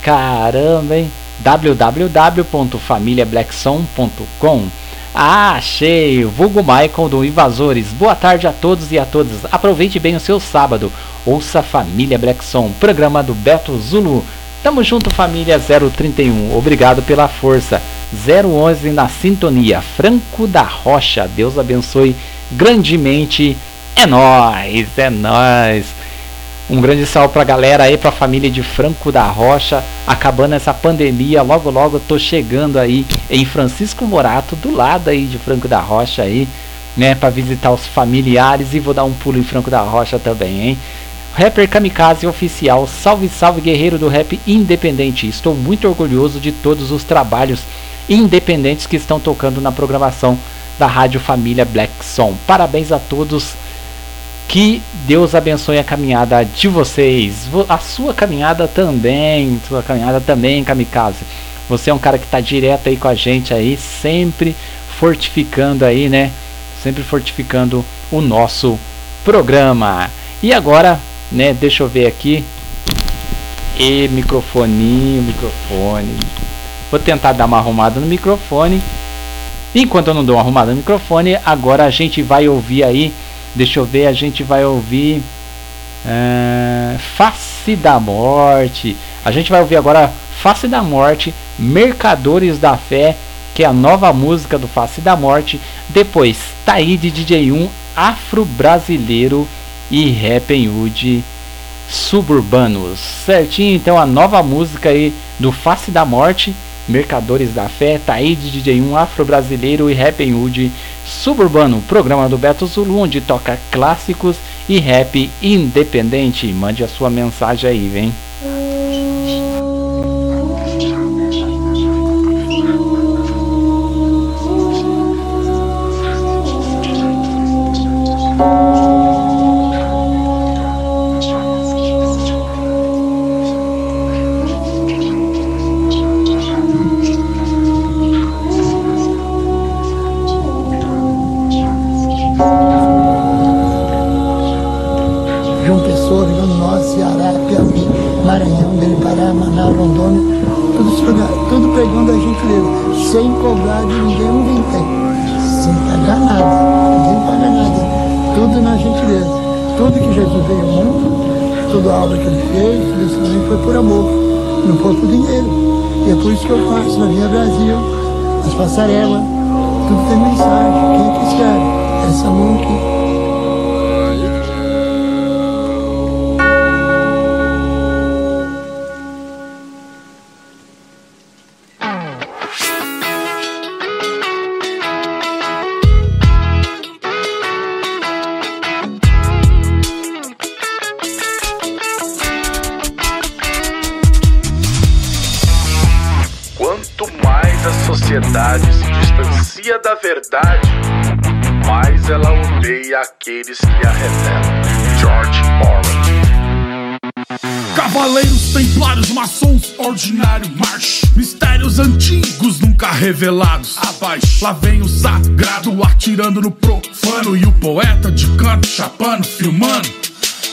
Caramba, hein? www.familiablackson.com Ah, achei! Vulgo Michael do Invasores. Boa tarde a todos e a todas. Aproveite bem o seu sábado. Ouça Família Black Som, programa do Beto Zulu. Tamo junto, família 031. Obrigado pela força. 011 na sintonia. Franco da Rocha. Deus abençoe grandemente. É nós, é nós. Um grande salve pra galera aí, pra família de Franco da Rocha. Acabando essa pandemia, logo logo tô chegando aí em Francisco Morato, do lado aí de Franco da Rocha aí, né, para visitar os familiares e vou dar um pulo em Franco da Rocha também, hein? Rapper Kamikaze Oficial, salve salve guerreiro do rap independente. Estou muito orgulhoso de todos os trabalhos independentes que estão tocando na programação da Rádio Família Black Song. Parabéns a todos. Que Deus abençoe a caminhada de vocês. Vo- A sua caminhada também. Sua caminhada também, Kamikaze. Você é um cara que está direto aí com a gente aí, sempre fortificando aí, né? Sempre fortificando o nosso programa. E agora, né, deixa eu ver aqui. E microfoninho, microfone. Vou tentar dar uma arrumada no microfone. Enquanto eu não dou uma arrumada no microfone, agora a gente vai ouvir aí. Deixa eu ver, a gente vai ouvir. ah, Face da Morte. A gente vai ouvir agora Face da Morte, Mercadores da Fé, que é a nova música do Face da Morte. Depois, Taíde DJ1, Afro-Brasileiro e Rap Hood Suburbanos. Certinho, então a nova música aí do Face da Morte, Mercadores da Fé, Taíde DJ1, Afro-Brasileiro e Rap Hood Suburbano, programa do Beto Zulu, onde toca clássicos e rap independente. Mande a sua mensagem aí, vem. Não por dinheiro. E é por isso que eu faço na Via Brasil, as passarelas, tudo tem mensagem. Quem é escreve? Essa mão aqui. Da verdade, mais ela odeia aqueles que a revelam. George Orwell. Cavaleiros templários, maçons, ordinário march Mistérios antigos nunca revelados Abaixo, lá vem o sagrado atirando no profano E o poeta de canto chapando, filmando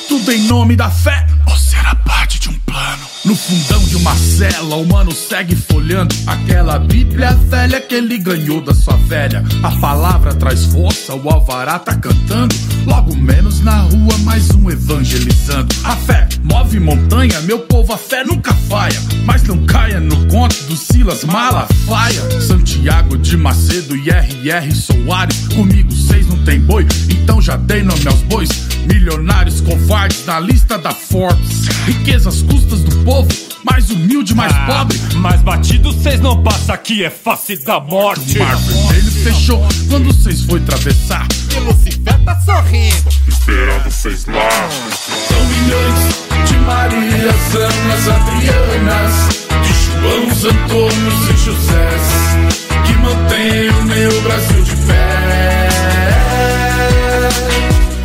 Tudo em nome da fé Ou será parte de um plano? No fundão de uma cela, o mano segue folhando. Aquela bíblia velha que ele ganhou da sua velha. A palavra traz força, o alvará tá cantando. Logo menos na rua, mais um evangelizando. A fé move montanha, meu povo, a fé nunca falha. Mas não caia no conto do Silas Malafaia. Santiago de Macedo e R.R. Soares. Comigo seis não tem boi, então já dei nome aos bois. Milionários covardes na lista da Forbes. Riquezas custas do povo, mais humilde, mais pobre. Mais batido cês não passa aqui, é face da morte. O mar vermelho fechou quando vocês foi atravessar E Lucifer tá sorrindo. Esperando vocês lá. São milhões de Marias, Anas, Adrianas De Joãos, Antônios e Josés Que mantêm o meu Brasil de pé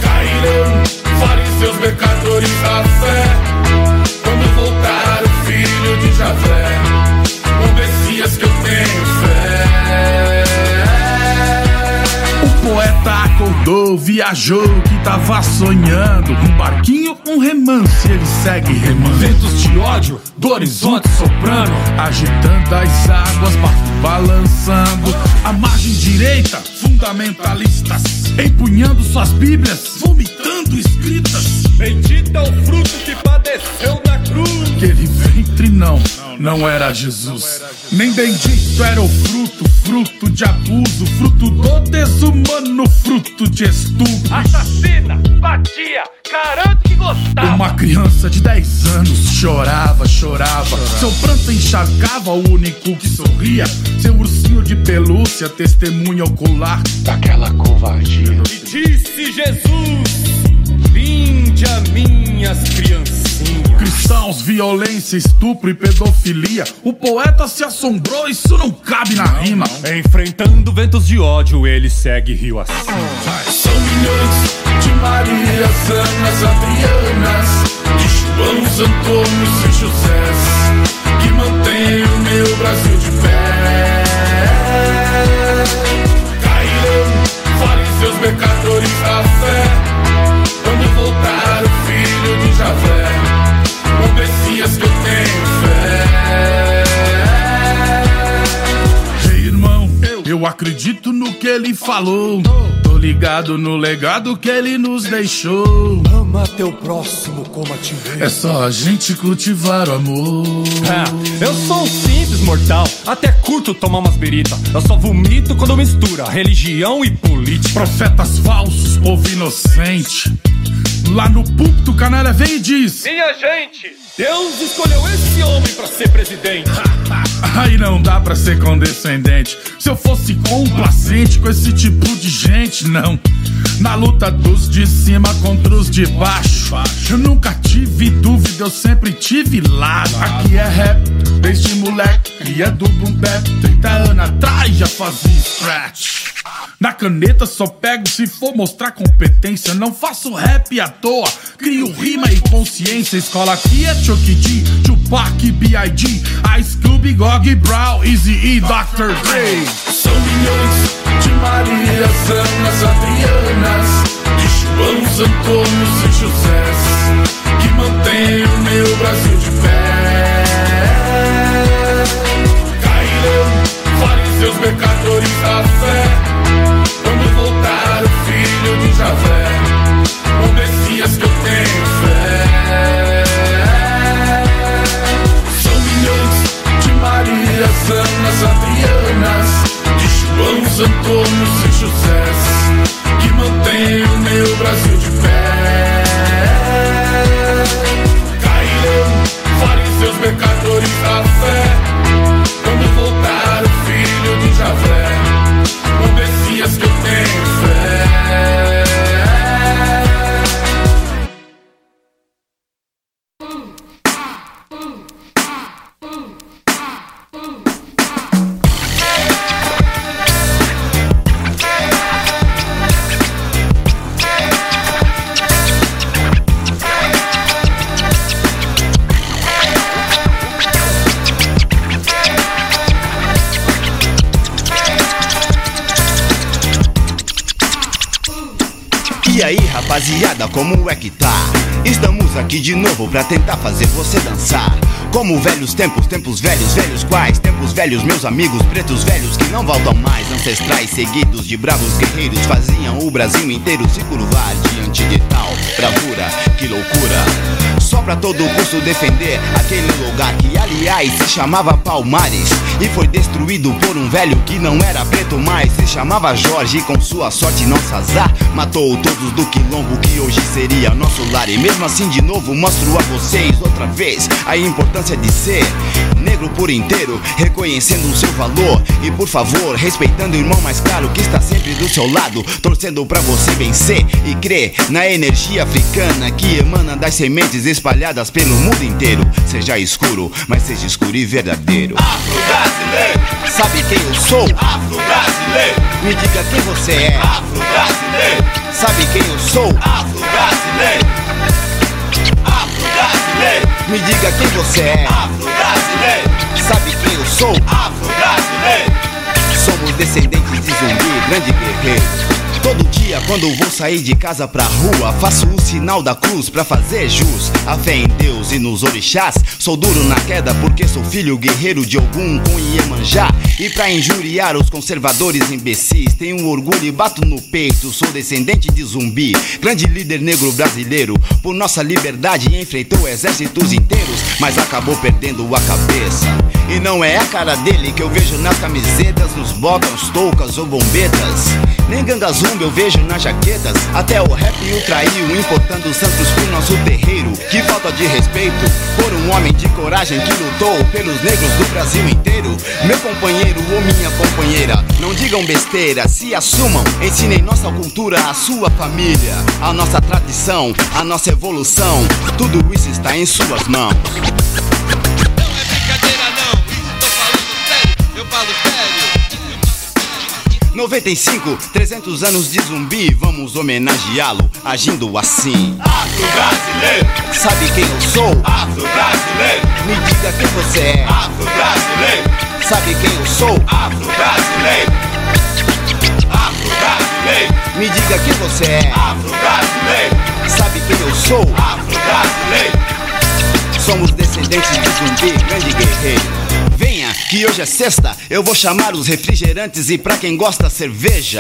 Cairão fariseus, pecadores da fé Javé O Messias que eu tenho fé acordou, viajou, que tava sonhando. Um barquinho, um remance, ele segue remando. Ventos de ódio, do horizonte soprando. Agitando as águas, barco balançando. A margem direita, fundamentalistas Empunhando suas bíblias, vomitando escritas. Bendito é o fruto que padeceu na cruz. que ele mestre, não, não era Jesus. Nem bendito era o fruto, fruto de abuso, fruto do desumano, fruto Assassina, batia, garanto que gostava. Uma criança de 10 anos chorava, chorava. Seu pranto encharcava o único que sorria. Seu ursinho de pelúcia, testemunha ocular daquela covardia. E disse Jesus: Vinde a minhas criancinhas. Cristãos, violência, estupro e pedofilia. O poeta se assombrou, isso não cabe na rima. Enfrentando ventos de ódio, ele segue rio assim. São milhões de Marias, Anas, Adrianas, de Joãos, Antônios e Josés, que mantêm o meu Brasil de pé. Cairão, fariseus, pecadores da fé, quando voltar o filho de Javé, Messias que eu tenho fé. Ei, irmão, eu acredito no que ele falou. Tô ligado no legado que ele nos deixou. Ama teu próximo como a ti mesmo. É só a gente cultivar o amor. É, eu sou um simples mortal, até curto tomar umas beritas. Eu só vomito quando mistura religião e política. Profetas falsos, povo inocente. Lá no púlpito, o canalha vem e diz: Minha gente, Deus escolheu esse homem pra ser presidente. Aí não dá pra ser condescendente. Se eu fosse complacente com esse tipo de gente, não. Na luta dos de cima contra os de baixo. Eu nunca tive dúvida, eu sempre tive lado. Aqui é rap, desde moleque, cria do boom bap. 30 anos atrás já fazia scratch. Na caneta só pego se for mostrar competência. Não faço rap à toa, crio rima e consciência. Escola aqui é D, Tupac, B.I.G., Ice Cube, Gog, Brown, Easy E, Dr. Dre. São milhões de Marias, Anas, Adrianas, de Joãos, Antônios e Josés, que mantêm o meu Brasil de pé. Cairão, fariseus, pecadores da fé. Quando voltar o filho de Javé, o Messias que eu tenho fé. De Marias, Anas, Adrianas, de Joãos, Antônios e Josés, que mantêm o meu Brasil de pé. Cairão, fariseus, pecadores da fé. Quando voltar o filho de Javé, o Messias que eu tenho fé. Rapaziada, como é que tá? Estamos aqui de novo pra tentar fazer você dançar. Como velhos tempos, tempos velhos, velhos quais? Tempos velhos, meus amigos, pretos velhos que não voltam mais. Ancestrais seguidos de bravos guerreiros faziam o Brasil inteiro se curvar diante de tal bravura. Que loucura! Pra todo custo defender aquele lugar que, aliás, se chamava Palmares e foi destruído por um velho que não era preto mais. Se chamava Jorge e com sua sorte, nosso azar, matou todos do quilombo que hoje seria nosso lar. E mesmo assim, de novo, mostro a vocês outra vez a importância de ser negro por inteiro, reconhecendo o seu valor e, por favor, respeitando o irmão mais caro que está sempre do seu lado, torcendo pra você vencer e crer na energia africana que emana das sementes espalhadas pelo mundo inteiro. Seja escuro, mas seja escuro e verdadeiro. Afro-brasileiro, Sabe quem eu sou? afro-brasileiro, Me diga quem você é. afro-brasileiro, Sabe quem eu sou? afro-brasileiro, afro-brasileiro, Me diga quem você é. afro-brasileiro, Sabe quem eu sou? afro-brasileiro. Somos descendentes de zumbi, grande guerreiro. Todo dia quando vou sair de casa pra rua, faço o sinal da cruz pra fazer jus. A fé em Deus e nos orixás. Sou duro na queda porque sou filho guerreiro de algum com Iemanjá. E pra injuriar os conservadores imbecis, tenho orgulho e bato no peito. Sou descendente de zumbi, grande líder negro brasileiro. Por nossa liberdade enfrentou exércitos inteiros, mas acabou perdendo a cabeça. E não é a cara dele que eu vejo nas camisetas, nos botões, toucas ou bombetas. Nem ganga zumba eu vejo nas jaquetas. Até o rap o traiu, importando santos pro nosso terreiro. Que falta de respeito por um homem de coragem que lutou pelos negros do Brasil inteiro. Meu companheiro ou minha companheira, não digam besteira, se assumam. Ensinem nossa cultura à sua família, a nossa tradição, a nossa evolução. Tudo isso está em suas mãos. 95, 300 anos de zumbi, vamos homenageá-lo agindo assim. Afro-brasileiro, Sabe quem eu sou? afro-brasileiro, Me diga quem você é. afro-brasileiro, Sabe quem eu sou? afro-brasileiro, afro-brasileiro, Me diga quem você é. afro-brasileiro, Sabe quem eu sou? afro-brasileiro. Somos descendentes de zumbi, grande guerreiro. Venha, que hoje é sexta, eu vou chamar os refrigerantes e pra quem gosta cerveja.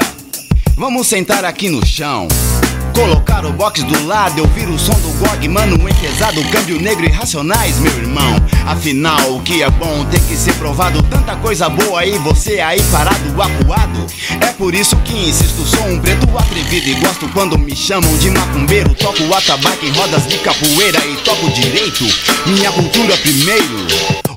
Vamos sentar aqui no chão. Colocar o box do lado, eu ouvir o som do GOG, mano, pesado, câmbio negro e racionais, meu irmão. Afinal, o que é bom tem que ser provado, tanta coisa boa e você aí parado, acuado. É por isso que insisto, sou um preto atrevido e gosto quando me chamam de macumbeiro. Toco atabaque em rodas de capoeira e toco direito, minha cultura primeiro.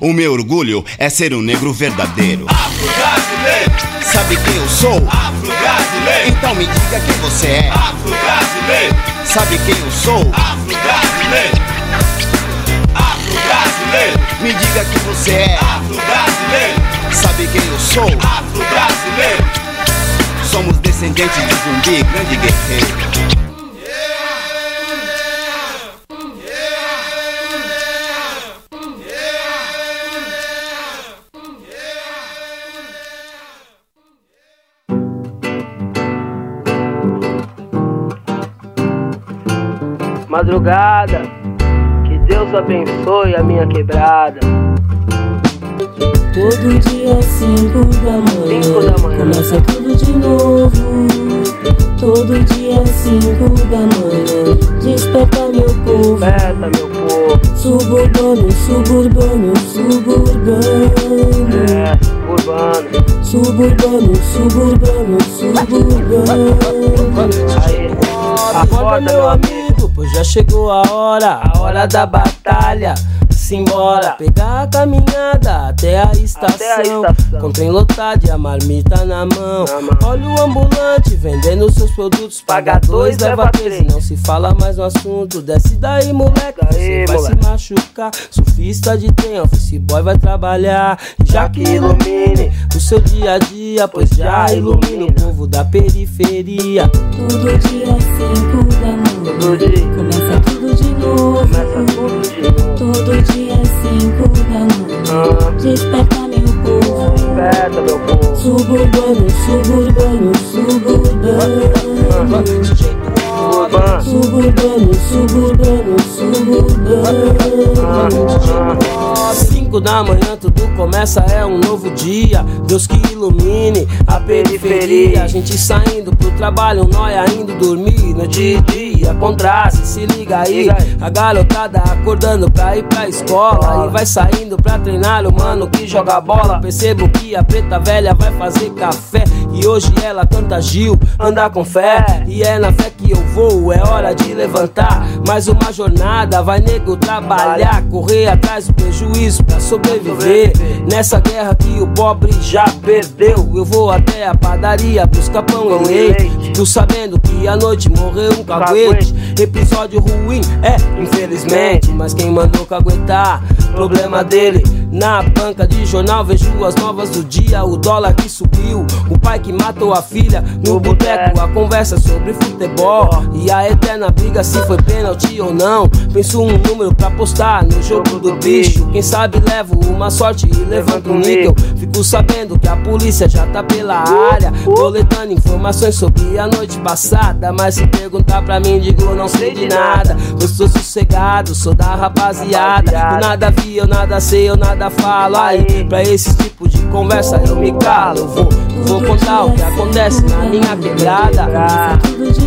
O meu orgulho é ser um negro verdadeiro. Afro-brasileiro, Sabe quem eu sou? afro-brasileiro, Então me diga quem você é. afro-brasileiro, Sabe quem eu sou? afro-brasileiro, afro-brasileiro, Me diga quem você é. afro-brasileiro, Sabe quem eu sou? afro-brasileiro. Somos descendentes de zumbi, grande guerreiro. Madrugada, que Deus abençoe a minha quebrada. Todo dia cinco da manhã, Cinco da manhã. começa tudo de novo. Todo dia cinco da manhã, desperta meu povo. Desperta meu povo. Suburbano, suburbano, suburbano. É, urbano. Suburbano, suburbano, suburbano. Aí, Acorda, meu amigo, já chegou a hora, a hora da batalha. Simbora, pegar a caminhada até a estação. Até a estação. Com trem lotado e a marmita na mão. Olha o ambulante vendendo seus produtos. Paga dois, leva três. Não se fala mais no assunto. Desce daí, moleque. Você vai se machucar. Surfista de trem, office boy vai trabalhar. Já que ilumine o seu dia a dia, pois já ilumina o povo da periferia. Todo dia cinco da manhã. Começa tudo de novo. Começa tudo de novo. Todo dia cinco da manhã. Desperta meu povo. Desperta meu povo. Suburbano, suburbano, suburbano. Urbano. Suburbano, suburbano, suburbano. Cinco da manhã tudo começa, é um novo dia. Deus que ilumine a periferia. A gente saindo pro trabalho, nós indo dormir. Noite e dia, contraste, se liga aí. A garotada acordando pra ir pra escola. E vai saindo pra treinar o mano que joga bola. Percebo que a preta velha vai fazer café. E hoje ela canta Gil, anda com fé. E é na fé que eu vou, é hora de levantar. Mais uma jornada, vai nego trabalhar. Correr atrás do prejuízo pra sobreviver. Nessa guerra que o pobre já perdeu. Eu vou até a padaria buscar pão e leite. Tu sabendo que à noite morreu um caguete. Episódio ruim, é, infelizmente. Mas quem mandou caguetar, problema dele. Na banca de jornal vejo as novas do dia, o dólar que subiu, o pai que matou a filha. No boteco a conversa sobre futebol e a eterna briga se foi pênalti ou não. Penso um número pra postar no jogo do bicho. Quem sabe levo uma sorte e levanto um níquel. Fico sabendo que a polícia já tá pela área, coletando informações sobre a noite passada. Mas se perguntar pra mim, digo não sei de nada. Eu sou sossegado, sou da rapaziada. Eu nada vi, eu nada sei, eu nada falo. Aí, pra esse tipo de conversa eu me calo. Vou, vou contar o que acontece na minha quebrada.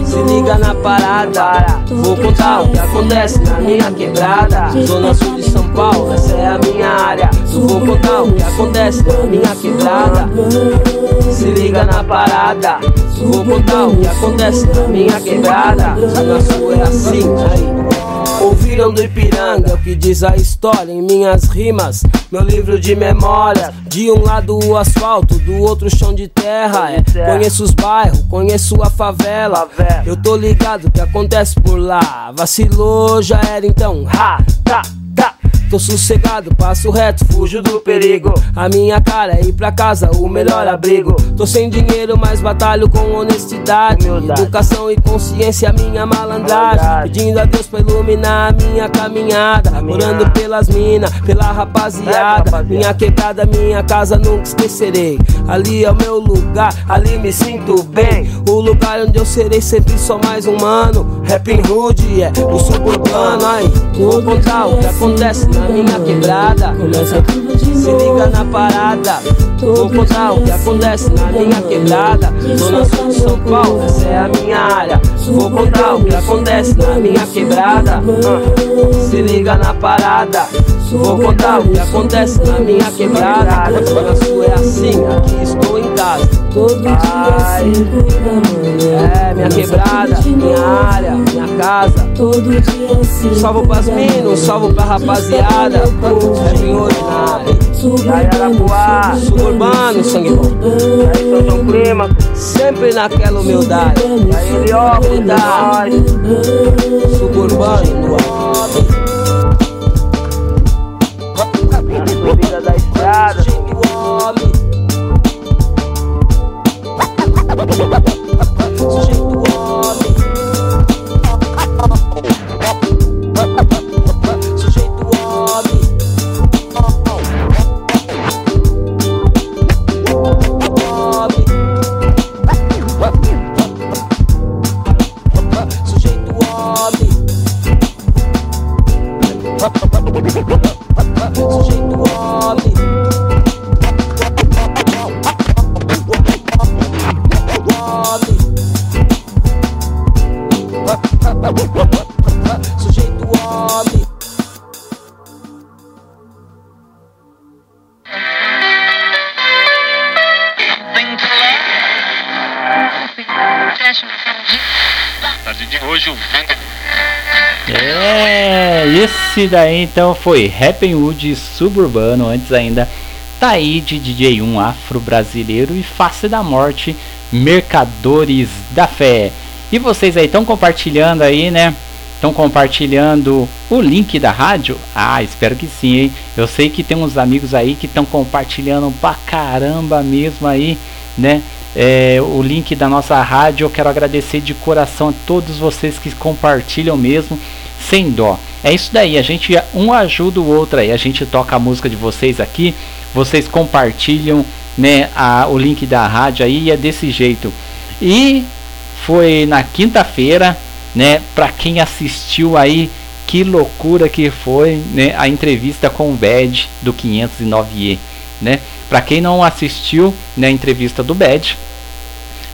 Se liga na parada. Vou contar o que acontece na minha quebrada. Zona Sul de São Paulo, essa é a minha área. Eu vou contar o que acontece na minha quebrada. Se liga na parada. Vou contar o que acontece na minha quebrada. Zona Sul é assim, aí. Ouviram do Ipiranga o que diz a história em minhas rimas. Meu livro de memória. De um lado o asfalto, do outro chão de terra. É. Conheço os bairros, conheço a favela. Eu tô ligado o que acontece por lá. Vacilou, já era então. Ha, tá. Tô sossegado, passo reto, fujo do perigo. A minha cara é ir pra casa, o melhor abrigo. Tô sem dinheiro, mas batalho com honestidade. Educação e consciência, minha malandragem. Pedindo a Deus pra iluminar a minha caminhada. Orando pelas minas, pela rapaziada. Minha quebrada, minha casa, nunca esquecerei. Ali é o meu lugar, ali me sinto bem. O lugar onde eu serei sempre só mais um mano. Rapping Hood, é o suburbano. Aí, vou contar o que acontece na minha quebrada. Se liga na parada. Vou contar o que acontece na minha quebrada. Zona Sul de São Paulo, essa é a minha área. Vou contar o que acontece na minha quebrada. Ah, Se liga na parada. Vou contar o que acontece na minha quebrada. Zona Sul é assim, aqui estou em casa. Ai, é minha quebrada, minha área, minha casa. Um salvo pras minas, salvo pra rapaziada. Rap ordinário. Ararapuá, suburbano, sangue bom. Aí São João Clima, sempre naquela humildade. Aí ele ó, cuidado. Suburbano, no homem. Na subida da estrada, homem. Tarde de hoje, o É, esse daí então foi Happy Wood Suburbano, antes ainda Taíde DJ1 Afro-Brasileiro e Face da Morte Mercadores da Fé. E vocês aí estão compartilhando aí, né? Estão compartilhando o link da rádio? Ah, espero que sim, hein? Eu sei que tem uns amigos aí que estão compartilhando pra caramba mesmo aí, né? É, o link da nossa rádio. Eu quero agradecer de coração a todos vocês que compartilham mesmo, sem dó. É isso daí, a gente um ajuda o outro aí. A gente toca a música de vocês aqui, vocês compartilham né, a, o link da rádio aí e é desse jeito. E foi na quinta-feira, né, para quem assistiu aí, que loucura que foi, né, a entrevista com o Bad do 509E, né? Para quem não assistiu, né, a entrevista do Bad,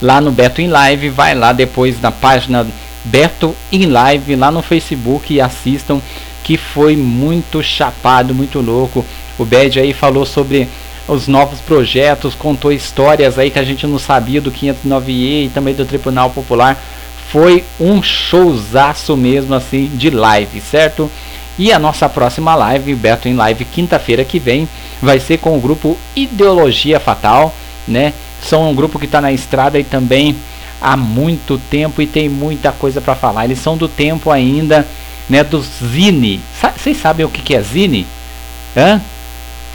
lá no Beto em Live, vai lá depois na página Beto em Live lá no Facebook e assistam que foi muito chapado, muito louco. O Bad aí falou sobre os novos projetos, contou histórias aí que a gente não sabia do 509E e também do Tribunal Popular. Foi um showzaço mesmo assim de live, certo? E a nossa próxima live, Beto em Live, quinta-feira que vem, vai ser com o grupo Ideologia Fatal, né? São um grupo que está na estrada e também há muito tempo e tem muita coisa para falar. Eles são do tempo ainda, né, do Zine. Vocês sabem o que, que é Zine? Hã?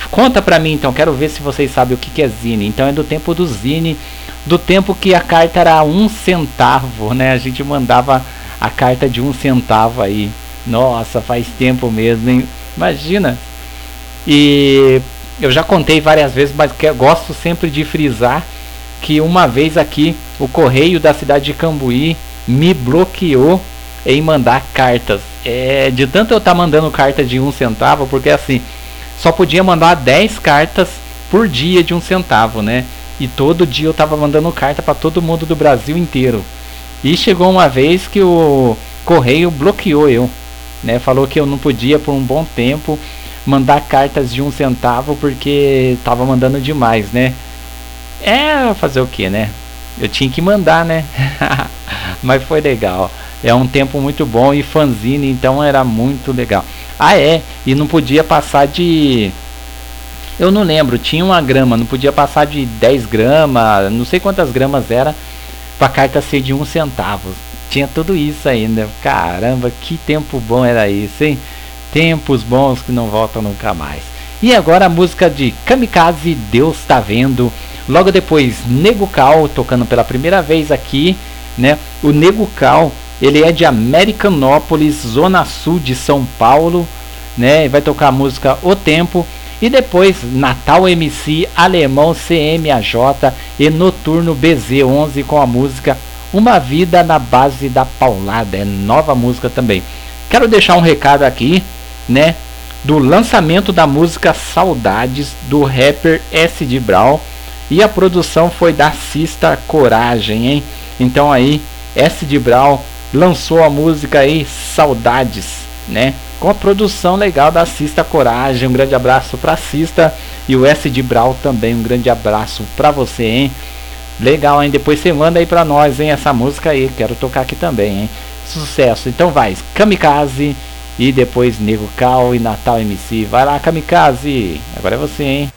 Conta pra mim então, quero ver se vocês sabem o que, que é zine. Então é do tempo do zine, do tempo que a carta era um centavo, né? A gente mandava a carta de um centavo aí. Nossa, faz tempo mesmo, hein? Imagina. E eu já contei várias vezes, mas que, gosto sempre de frisar que uma vez aqui o correio da cidade de Cambuí me bloqueou em mandar cartas. É, de tanto eu estar tá mandando carta de um centavo, porque assim, só podia mandar 10 cartas por dia de um centavo, né? E todo dia eu estava mandando carta para todo mundo do Brasil inteiro. E chegou uma vez que o correio bloqueou eu, né? Falou que eu não podia por um bom tempo mandar cartas de um centavo porque tava mandando demais, né? É fazer o que, né? Eu tinha que mandar, né? Mas foi legal. É um tempo muito bom e fanzine, então era muito legal. Ah, é, e não podia passar de. Eu não lembro, tinha uma grama, não podia passar de 10 gramas, não sei quantas gramas era, pra carta ser de um centavo. Tinha tudo isso ainda. Caramba, que tempo bom era isso, hein? Tempos bons que não voltam nunca mais. E agora a música de Kamikaze, Deus tá vendo. Logo depois, Nego Cal, tocando pela primeira vez aqui, né? O Nego Cal, ele é de Americanópolis, zona sul de São Paulo, né? Vai tocar a música O Tempo. E depois, Natal MC, Alemão CMAJ e Noturno BZ11 com a música Uma Vida na Base da Paulada. É nova música também. Quero deixar um recado aqui, né? Do lançamento da música Saudades do rapper S. D. Brown. E a produção foi da Cista Coragem, hein? Então aí, S. D. Brown lançou a música aí Saudades, né? Com a produção legal da Cista Coragem. Um grande abraço pra Cista e o S. D. Brown também. Um grande abraço pra você, hein? Legal, hein? Depois você manda aí pra nós, hein? Essa música aí. Quero tocar aqui também, hein? Sucesso. Então vai, Kamikaze e depois Nego Cal e Natal MC. Vai lá, Kamikaze. Agora é você, hein?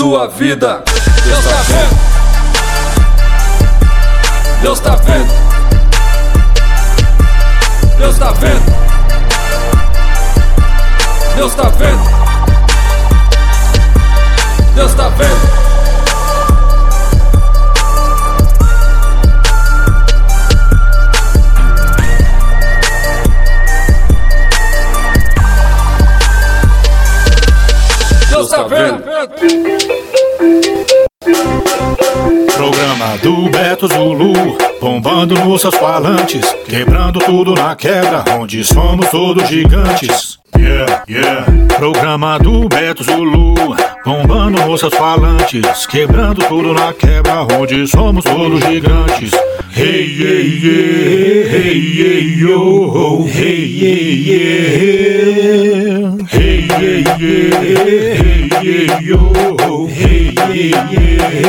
Sua vida. Bombando nos seus falantes, quebrando tudo na quebra, onde somos todos gigantes. Yeah, yeah. Programa do Beto Zulu, bombando seus falantes, quebrando tudo na quebra, onde somos todos gigantes. Hey, yeah, yeah, hey, yeah, yo, hey, yeah, yeah. Hey, yeah, yeah, hey, yeah, yo, hey, yeah,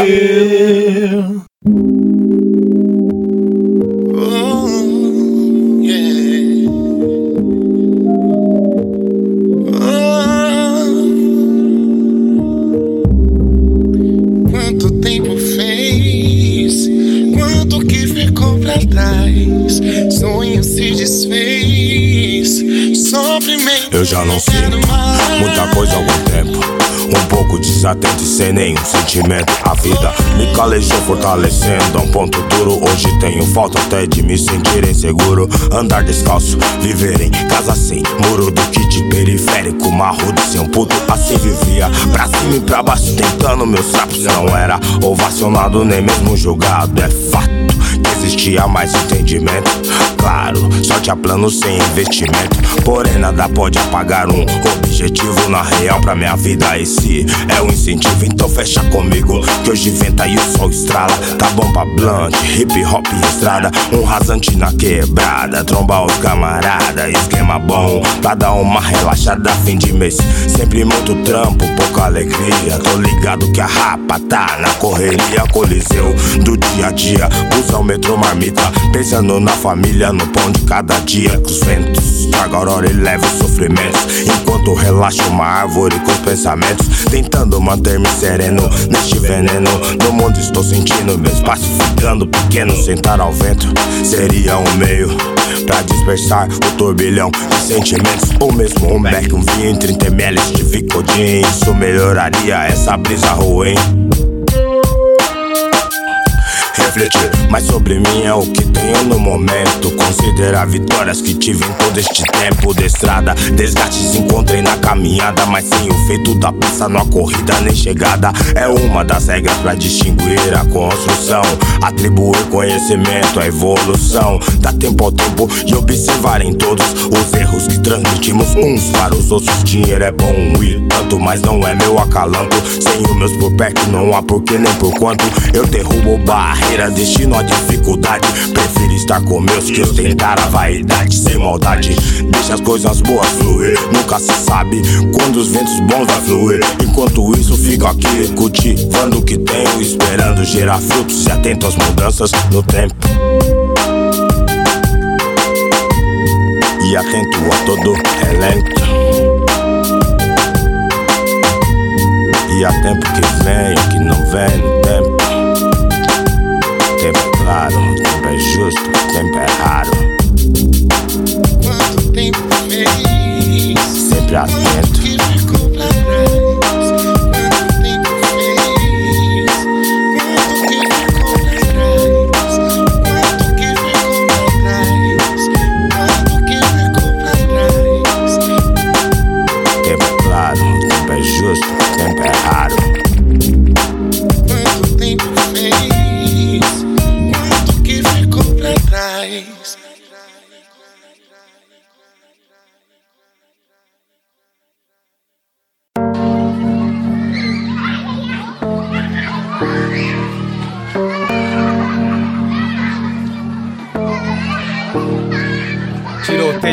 yeah. Eu já não sinto muita coisa há algum tempo. Um pouco desatento e sem nenhum sentimento. A vida me calejou, fortalecendo. A um ponto duro, hoje tenho falta até de me sentir inseguro. Andar descalço, viver em casa sem muro do kit periférico. Marrudo, sem um puto, assim vivia. Pra cima e pra baixo, tentando meus sapos. Não era ovacionado, nem mesmo julgado. É fato existia mais entendimento. Claro, só tinha plano sem investimento. Porém, nada pode apagar um objetivo na real pra minha vida. Esse é o incentivo, então fecha comigo. Que hoje venta e o sol estrala. Tá bom pra blunt, hip hop e estrada. Um rasante na quebrada, trombar os camarada. Esquema bom pra dar uma relaxada. Fim de mês, sempre muito trampo, pouca alegria. Tô ligado que a rapa tá na correria. Coliseu do dia a dia, busão, metrô, marmita. Pensando na família, no pão de cada dia. Que os ventos traga aurora e leve os sofrimentos. Enquanto relaxo uma árvore com os pensamentos. Tentando manter-me sereno neste veneno. No mundo estou sentindo meu espaço ficando pequeno. Sentar ao vento seria um meio. Pra dispersar o turbilhão de sentimentos Ou mesmo um beck, um vinho em 30ml de Vicodin Isso melhoraria essa brisa ruim refletir sobre mim é o que tenho no momento. Considerar vitórias que tive em todo este tempo de estrada. Desgastes encontrei na caminhada, mas sem o feito da peça, não há corrida nem chegada. É uma das regras para distinguir a construção. Atribuir conhecimento à evolução. Dá tempo ao tempo e observar em todos os erros que transmitimos uns para os outros. Dinheiro é bom e tanto, mas não é meu acalanto. Sem os meus por perto, não há porquê nem por quanto. Eu derrubo destino a dificuldade. Prefiro estar com meus que ostentar a vaidade sem maldade. Deixa as coisas boas fluir, nunca se sabe quando os ventos bons vai fluir. Enquanto isso, fico aqui cultivando o que tenho, esperando gerar frutos e atento às mudanças no tempo. E atento a todo relento. E há tempo que vem, que não vem no tempo. Tempo é claro, tempo é justo, tempo é raro. Quanto tempo fez? Sempre atento.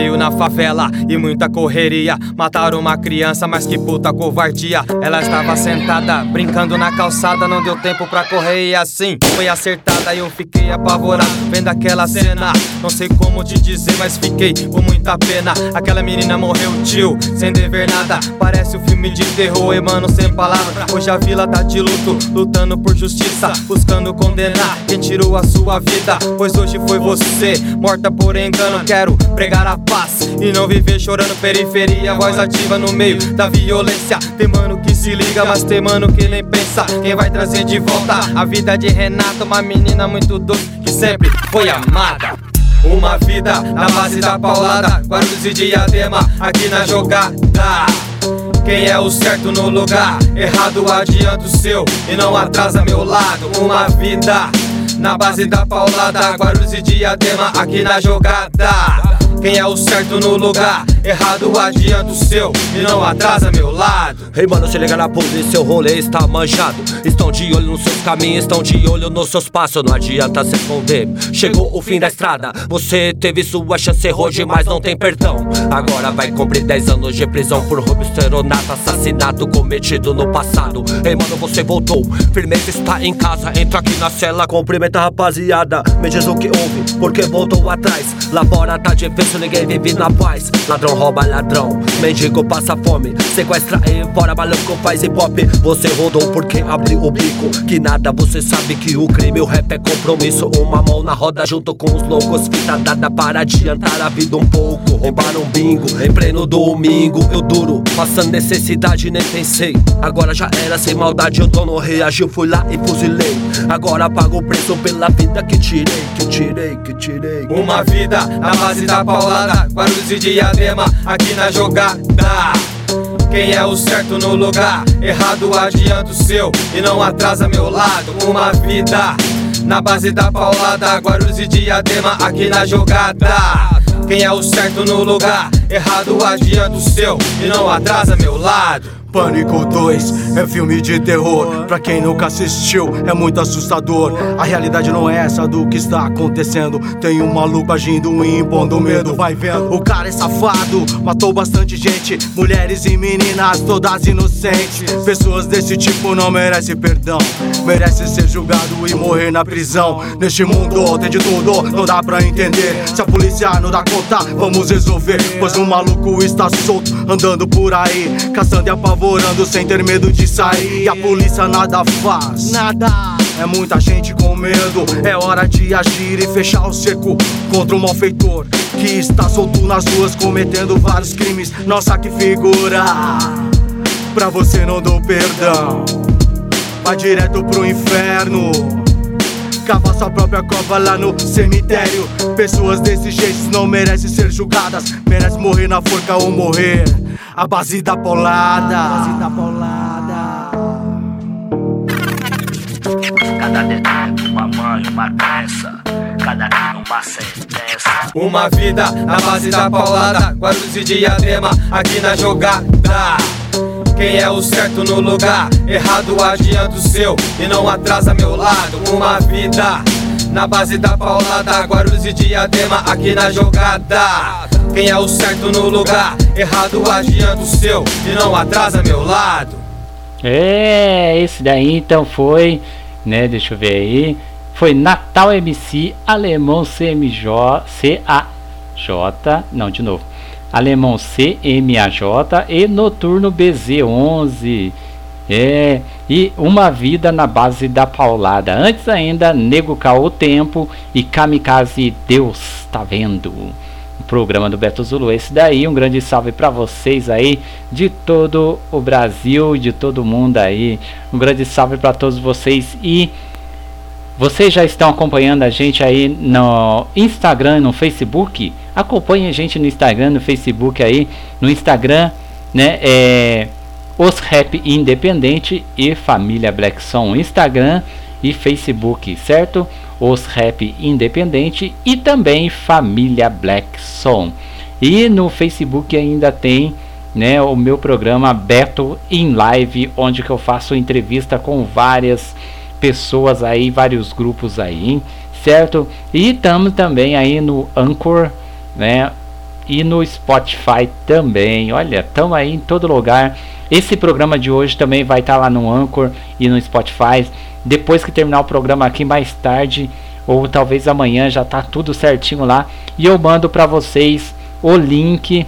Tiroteio na favela e muita correria. Mataram uma criança, mas que puta covardia. Ela estava sentada, brincando na calçada. Não deu tempo pra correr e assim foi acertada. E eu fiquei apavorado vendo aquela cena. Não sei como te dizer, mas fiquei com muita pena. Aquela menina morreu, tio, sem dever nada. Parece um filme de terror, e mano, sem palavra. Hoje a vila tá de luto, lutando por justiça, buscando condenar quem tirou a sua vida. Pois hoje foi você, morta por engano. Quero pregar a paz paz e não viver chorando periferia. Voz ativa no meio da violência. Tem mano que se liga, mas tem mano que nem pensa. Quem vai trazer de volta a vida de Renata, uma menina muito doce que sempre foi amada. Uma vida na base da paulada, Guarulhos e diadema aqui na jogada. Quem é o certo no lugar, errado adianta o seu e não atrasa meu lado. Uma vida na base da paulada, Guarulhos e diadema aqui na jogada. Quem é o certo no lugar, errado adianta o seu e não atrasa meu lado. Ei mano, se liga na polícia, o rolê está manjado. Estão de olho nos seus caminhos, estão de olho nos seus passos. Não adianta se esconder. Chegou o fim da estrada, você teve sua chance hoje, mas não tem perdão. Agora vai cumprir 10 anos de prisão por roubo, esteronato, assassinato cometido no passado. Ei mano, você voltou, firmeza está em casa. Entra aqui na cela, cumprimenta a rapaziada. Me diz o que houve, porque voltou atrás. Lá fora tá difícil, ninguém vive na paz. Ladrão rouba ladrão, mendigo passa fome. Sequestra e fora, maluco faz hip hop. Você rodou porque abriu o bico. Que nada, você sabe que o crime, o rap é compromisso. Uma mão na roda junto com os loucos. Fita dada para adiantar a vida um pouco. Roubar um bingo em pleno domingo. Eu duro, passando necessidade, nem pensei. Agora já era sem maldade, o dono reagiu, fui lá e fuzilei. Agora pago o preço pela vida que tirei, que tirei, que tirei. Uma vida na base da paulada, Guarulhos e diadema aqui na jogada. Quem é o certo no lugar, errado adianta o seu e não atrasa meu lado. Uma vida na base da paulada, Guarulhos e diadema aqui na jogada. Quem é o certo no lugar, errado adianta o seu e não atrasa meu lado. Pânico 2 é filme de terror. Pra quem nunca assistiu, é muito assustador. A realidade não é essa do que está acontecendo. Tem um maluco agindo e impondo medo. Vai vendo, o cara é safado, matou bastante gente. Mulheres e meninas, todas inocentes. Pessoas desse tipo não merecem perdão. Merece ser julgado e morrer na prisão. Neste mundo tem de tudo, não dá pra entender. Se a polícia não dá conta, vamos resolver. Pois o maluco está solto, andando por aí, caçando e apavorando sem ter medo de sair. E a polícia nada faz, nada. É muita gente com medo, é hora de agir e fechar o cerco contra o malfeitor que está solto nas ruas cometendo vários crimes. Nossa, que figura! Pra você não dou perdão, vai direto pro inferno. Cava sua própria cova lá no cemitério. Pessoas desse jeito não merecem ser julgadas, merecem morrer na forca ou morrer. A base da polada. A base da polada. Cada dedo, uma mãe, uma peça. Cada crime, uma sentença. Uma vida na base da paulada, Guarulhos e diadema aqui na jogada. Quem é o certo no lugar, errado adianta o seu e não atrasa meu lado. Uma vida na base da paulada, Guarulhos e diadema aqui na jogada. Quem é o certo no lugar, errado adianta o seu e não atrasa meu lado. É, esse daí então foi, né? Deixa eu ver aí. Foi Natal MC Alemão CMJ CAJ, não, de novo. Alemão CMAJ e Noturno BZ11. É, e Uma Vida na Base da Paulada. Antes ainda, Nego Caô Tempo e Kamikaze Deus Tá Vendo. O programa do Beto Zulu. Esse daí, um grande salve para vocês aí de todo o Brasil, de todo mundo aí. Um grande salve para todos vocês e vocês já estão acompanhando a gente aí no Instagram, no Facebook? Acompanhe a gente no Instagram, no Facebook aí. No Instagram, né? É Os Rap Independente e Família Black Som. Instagram e Facebook, certo? Os Rap Independente e também Família Black Som. E no Facebook ainda tem né, o meu programa Beto em Live, onde que eu faço entrevista com várias aí, vários grupos aí, certo? E estamos também aí no Anchor, né? E no Spotify também. Olha, estamos aí em todo lugar. Esse programa de hoje também vai estar tá lá no Anchor e no Spotify. Depois que terminar o programa aqui mais tarde, ou talvez amanhã já tá tudo certinho lá. E eu mando para vocês o link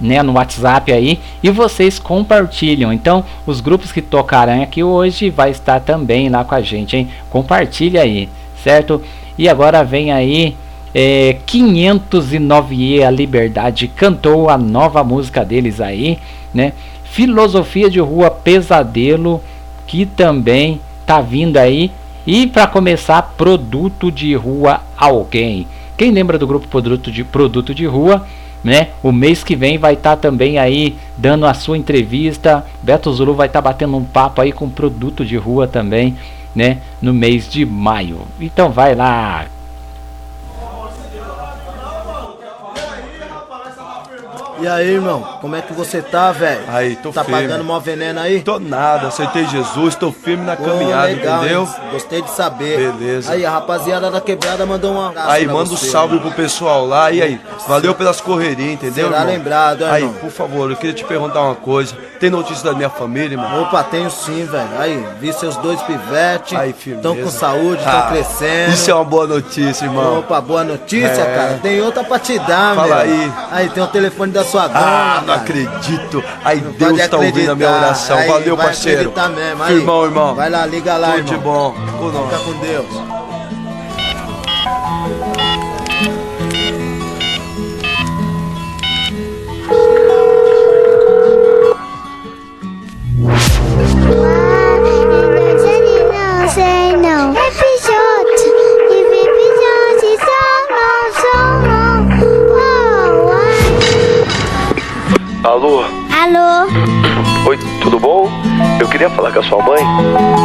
né, no WhatsApp aí e vocês compartilham. Então, os grupos que tocarão aqui hoje vai estar também lá com a gente, hein? Compartilha aí, certo? E agora vem aí É, 509E A Liberdade cantou a nova música deles aí, né? Filosofia de Rua Pesadelo, que também tá vindo aí. E para começar, Produto de Rua Alguém. Quem lembra do grupo Produto de, Produto de Rua? Né? O mês que vem vai estar tá também aí dando a sua entrevista. Beto Zulu vai estar tá batendo um papo aí com Produto de Rua também, né? No mês de maio. Então vai lá, E aí, irmão, como é que você tá, velho? Aí, tô tá firme. pagando mó veneno aí? Tô nada, aceitei Jesus, tô firme na Pô, caminhada, legal, entendeu? hein? Gostei de saber. Beleza. Aí, a rapaziada da quebrada mandou um abraço Aí, manda um salve pro pessoal lá. E aí, valeu pelas correrias, entendeu? Será irmão? lembrado, hein, Aí, irmão? por favor, eu queria te perguntar uma coisa. Tem notícia da minha família, irmão? Opa, tenho sim, velho. Aí, vi seus dois pivetes. Aí, firmeza. Tão com saúde, tão Ah, crescendo. Isso é uma boa notícia, irmão. Opa, boa notícia, É. cara. Tem outra pra te dar, Fala meu. aí. Aí, tem o telefone da sua dona, Ah, não cara. acredito. Aí, Pode Deus tá ouvindo a minha oração. Aí, Valeu, vai parceiro. mesmo. Aí, Irmão, irmão. Vai lá, liga lá, Tudo irmão. de bom. Fica com Deus. Alô? Alô? Oi, tudo bom? Eu queria falar com a sua mãe.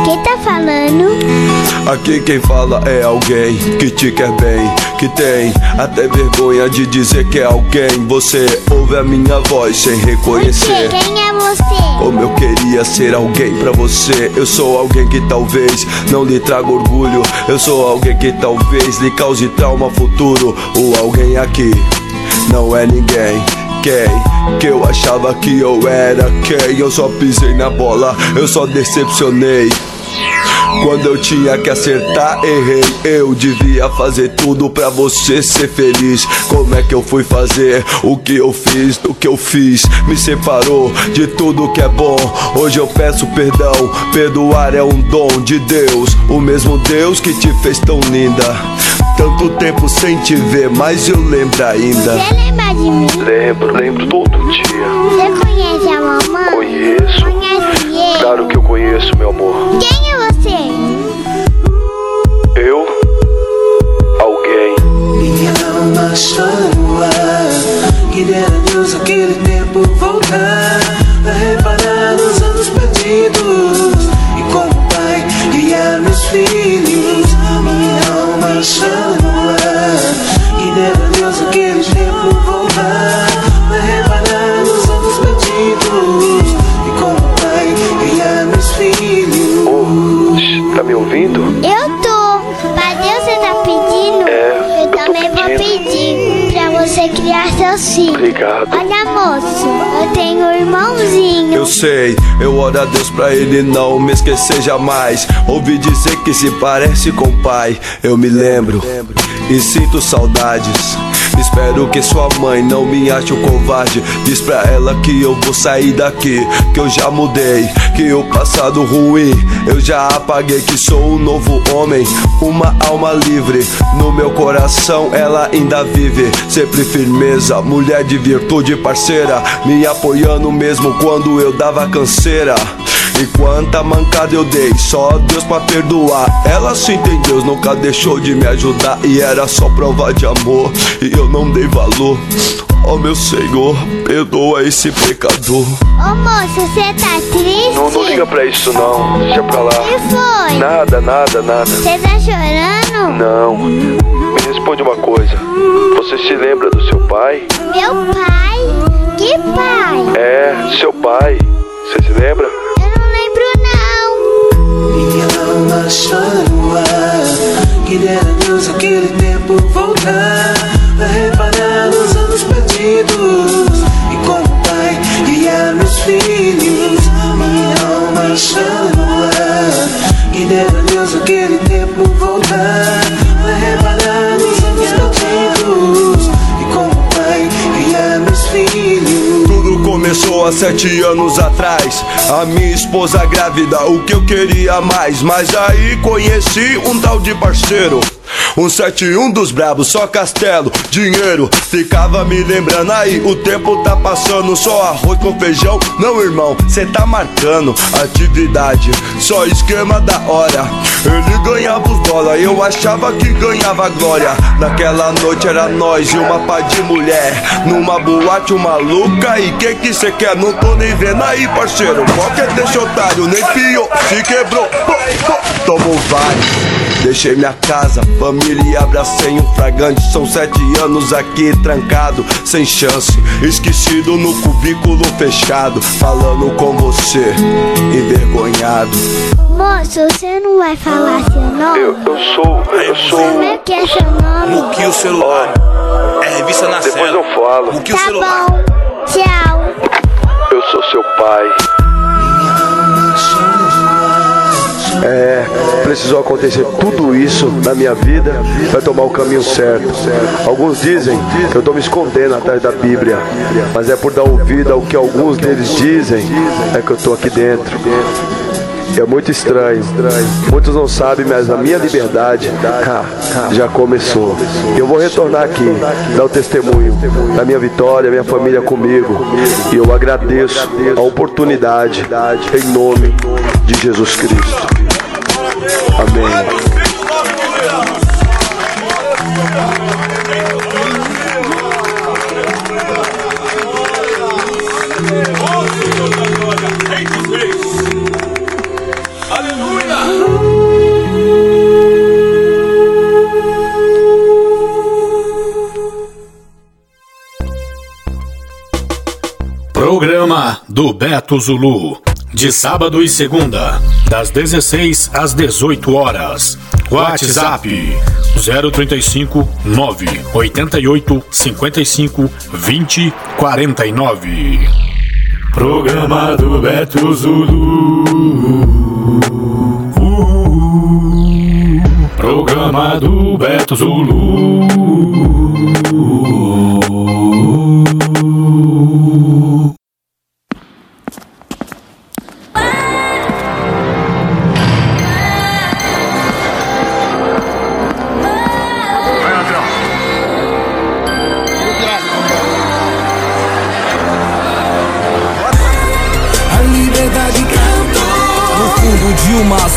Quem tá falando? Aqui quem fala é alguém que te quer bem, que tem até vergonha de dizer que é alguém. Você ouve a minha voz sem reconhecer. Quem é você? Como eu queria ser alguém pra você. Eu sou alguém que talvez não lhe traga orgulho. Eu sou alguém que talvez lhe cause trauma futuro. O alguém aqui não é ninguém. Que eu achava que eu era quem eu só pisei na bola, eu só decepcionei. Quando eu tinha que acertar, errei. Eu devia fazer tudo pra você ser feliz. Como é que eu fui fazer o que eu fiz? O que eu fiz me separou de tudo que é bom. Hoje eu peço perdão. Perdoar é um dom de Deus. O mesmo Deus que te fez tão linda. Tanto tempo sem te ver, mas eu lembro ainda. Você lembra de mim? Lembro, lembro todo dia. Você conhece a mamãe? Conheço. Conhece ele? Claro que eu conheço, meu amor. Quem é você? Eu? Alguém. Minha alma chora no ar Que dera Deus aquele tempo voltar Pra reparar nos anos perdidos No ar Que dera Deus aquele tempo voltar Pra reparar nos anos perdidos E como pai guiar meus filhos. Oh, tá me ouvindo? Seus filhos. Obrigado. Olha, moço, eu tenho um irmãozinho. Eu sei, eu oro a Deus pra ele não me esquecer jamais. Ouvi dizer que se parece com o pai, eu me lembro e sinto saudades. Espero que sua mãe não me ache um covarde. Diz pra ela que eu vou sair daqui, que eu já mudei, que o passado ruim eu já apaguei, que sou um novo homem, uma alma livre. No meu coração ela ainda vive, sempre firmeza, mulher de virtude, parceira, me apoiando mesmo quando eu dava canseira. E quanta mancada eu dei, só Deus pra perdoar. Ela sim tem Deus, nunca deixou de me ajudar. E era só prova de amor, e eu não dei valor. Ó meu Senhor, perdoa esse pecador. Ô moço, você tá triste? Não, não liga pra isso não. Deixa pra lá. O que foi? Nada, nada, nada. Você tá chorando? Não. Me responde uma coisa. Você se lembra do seu pai? Meu pai? Que pai? É, seu pai. Você se lembra? Ar Que dera Deus aquele tempo voltar Pra reparar nos anos perdidos E como pai guiar meus filhos Minha alma ar Que dera Deus aquele tempo começou há sete anos atrás. A minha esposa grávida, o que eu queria mais. Mas aí conheci um tal de parceiro. Um 71 dos brabos, só castelo, dinheiro. Ficava me lembrando aí, o tempo tá passando. Só arroz com feijão, não irmão, cê tá marcando. Atividade, só esquema da hora. Ele ganhava os dólar, eu achava que ganhava glória. Naquela noite era nós e uma pá de mulher. Numa boate, uma maluca. E que que cê quer? Não tô nem vendo aí, parceiro. Qualquer deixa otário, nem pior, se quebrou. Tomou vários. Deixei minha casa, família e abracei um fragante. São sete anos aqui trancado, sem chance. Esquecido no cubículo fechado, falando com você, envergonhado. Moço, você não vai falar seu nome? Eu, eu sou, eu sou. Como é que é seu nome? Muki o celular. É revista na Depois eu falo. Muki o Tá celular. bom. Tchau. Eu sou seu pai. É, precisou acontecer tudo isso na minha vida para tomar o caminho certo. Alguns dizem que eu estou me escondendo atrás da Bíblia, mas é por dar ouvido ao que alguns deles dizem é que eu estou aqui dentro. É muito estranho. Muitos não sabem, mas a minha liberdade já começou. Eu vou retornar aqui, dar o testemunho da minha vitória, minha família comigo. E eu agradeço a oportunidade em nome de Jesus Cristo. Programa do Beto Zulu. De sábado e segunda, das 16 às 18 horas. WhatsApp 035 988 55 20 49. Programa do Beto Zulu. Uh, Programa do Beto Zulu.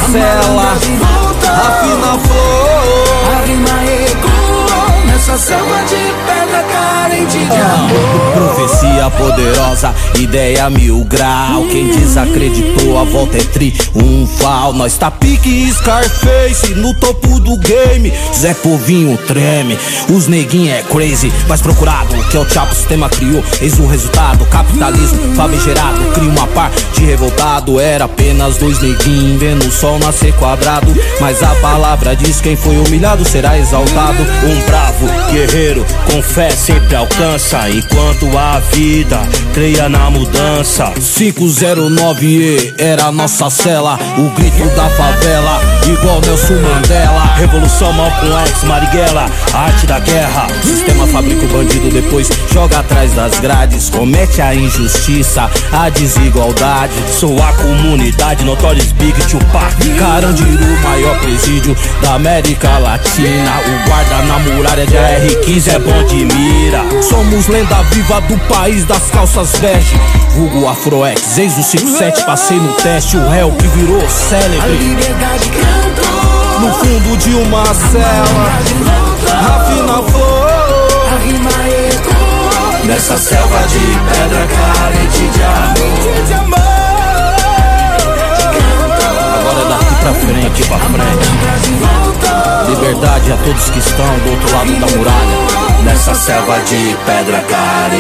De uma cela Afina flor A rima ecoou nessa selva de pedra carente de amor. Profecia poderosa, ideia mil grau. Quem desacreditou, a volta é triunfal Nós tá pique Scarface no topo do game. Zé Povinho treme, os neguinho é crazy. Mais procurado que é o Chapo, o sistema criou. Eis o resultado, capitalismo famigerado. Cria uma par de revoltado Era apenas dois neguinhos vendo o sol nascer quadrado. Mas a palavra diz quem foi humilhado será exaltado. Um bravo guerreiro com fé sempre alcança. Enquanto a vida creia na mudança 509E era nossa cela O grito da favela igual Nelson Mandela. Revolução Malcolm X, Marighella Arte da guerra. Sistema fabrica o bandido depois joga atrás das grades. Comete a injustiça, a desigualdade. Sou a comunidade, Notorious Big Tupac. Carandiru, maior presídio da América Latina. O guarda na muralha de AR-15 é bom de Somos lenda viva do país das calças bege Vulgo Afroex, ex o 57, passei no teste. O réu que virou A célebre. Liberdade cantou No fundo de uma cela. Rafina flor. A rima ecoou nessa selva de pedra carente de amor. Agora é daqui pra frente, pra frente Liberdade a todos que estão do outro lado da muralha Nessa selva de pedra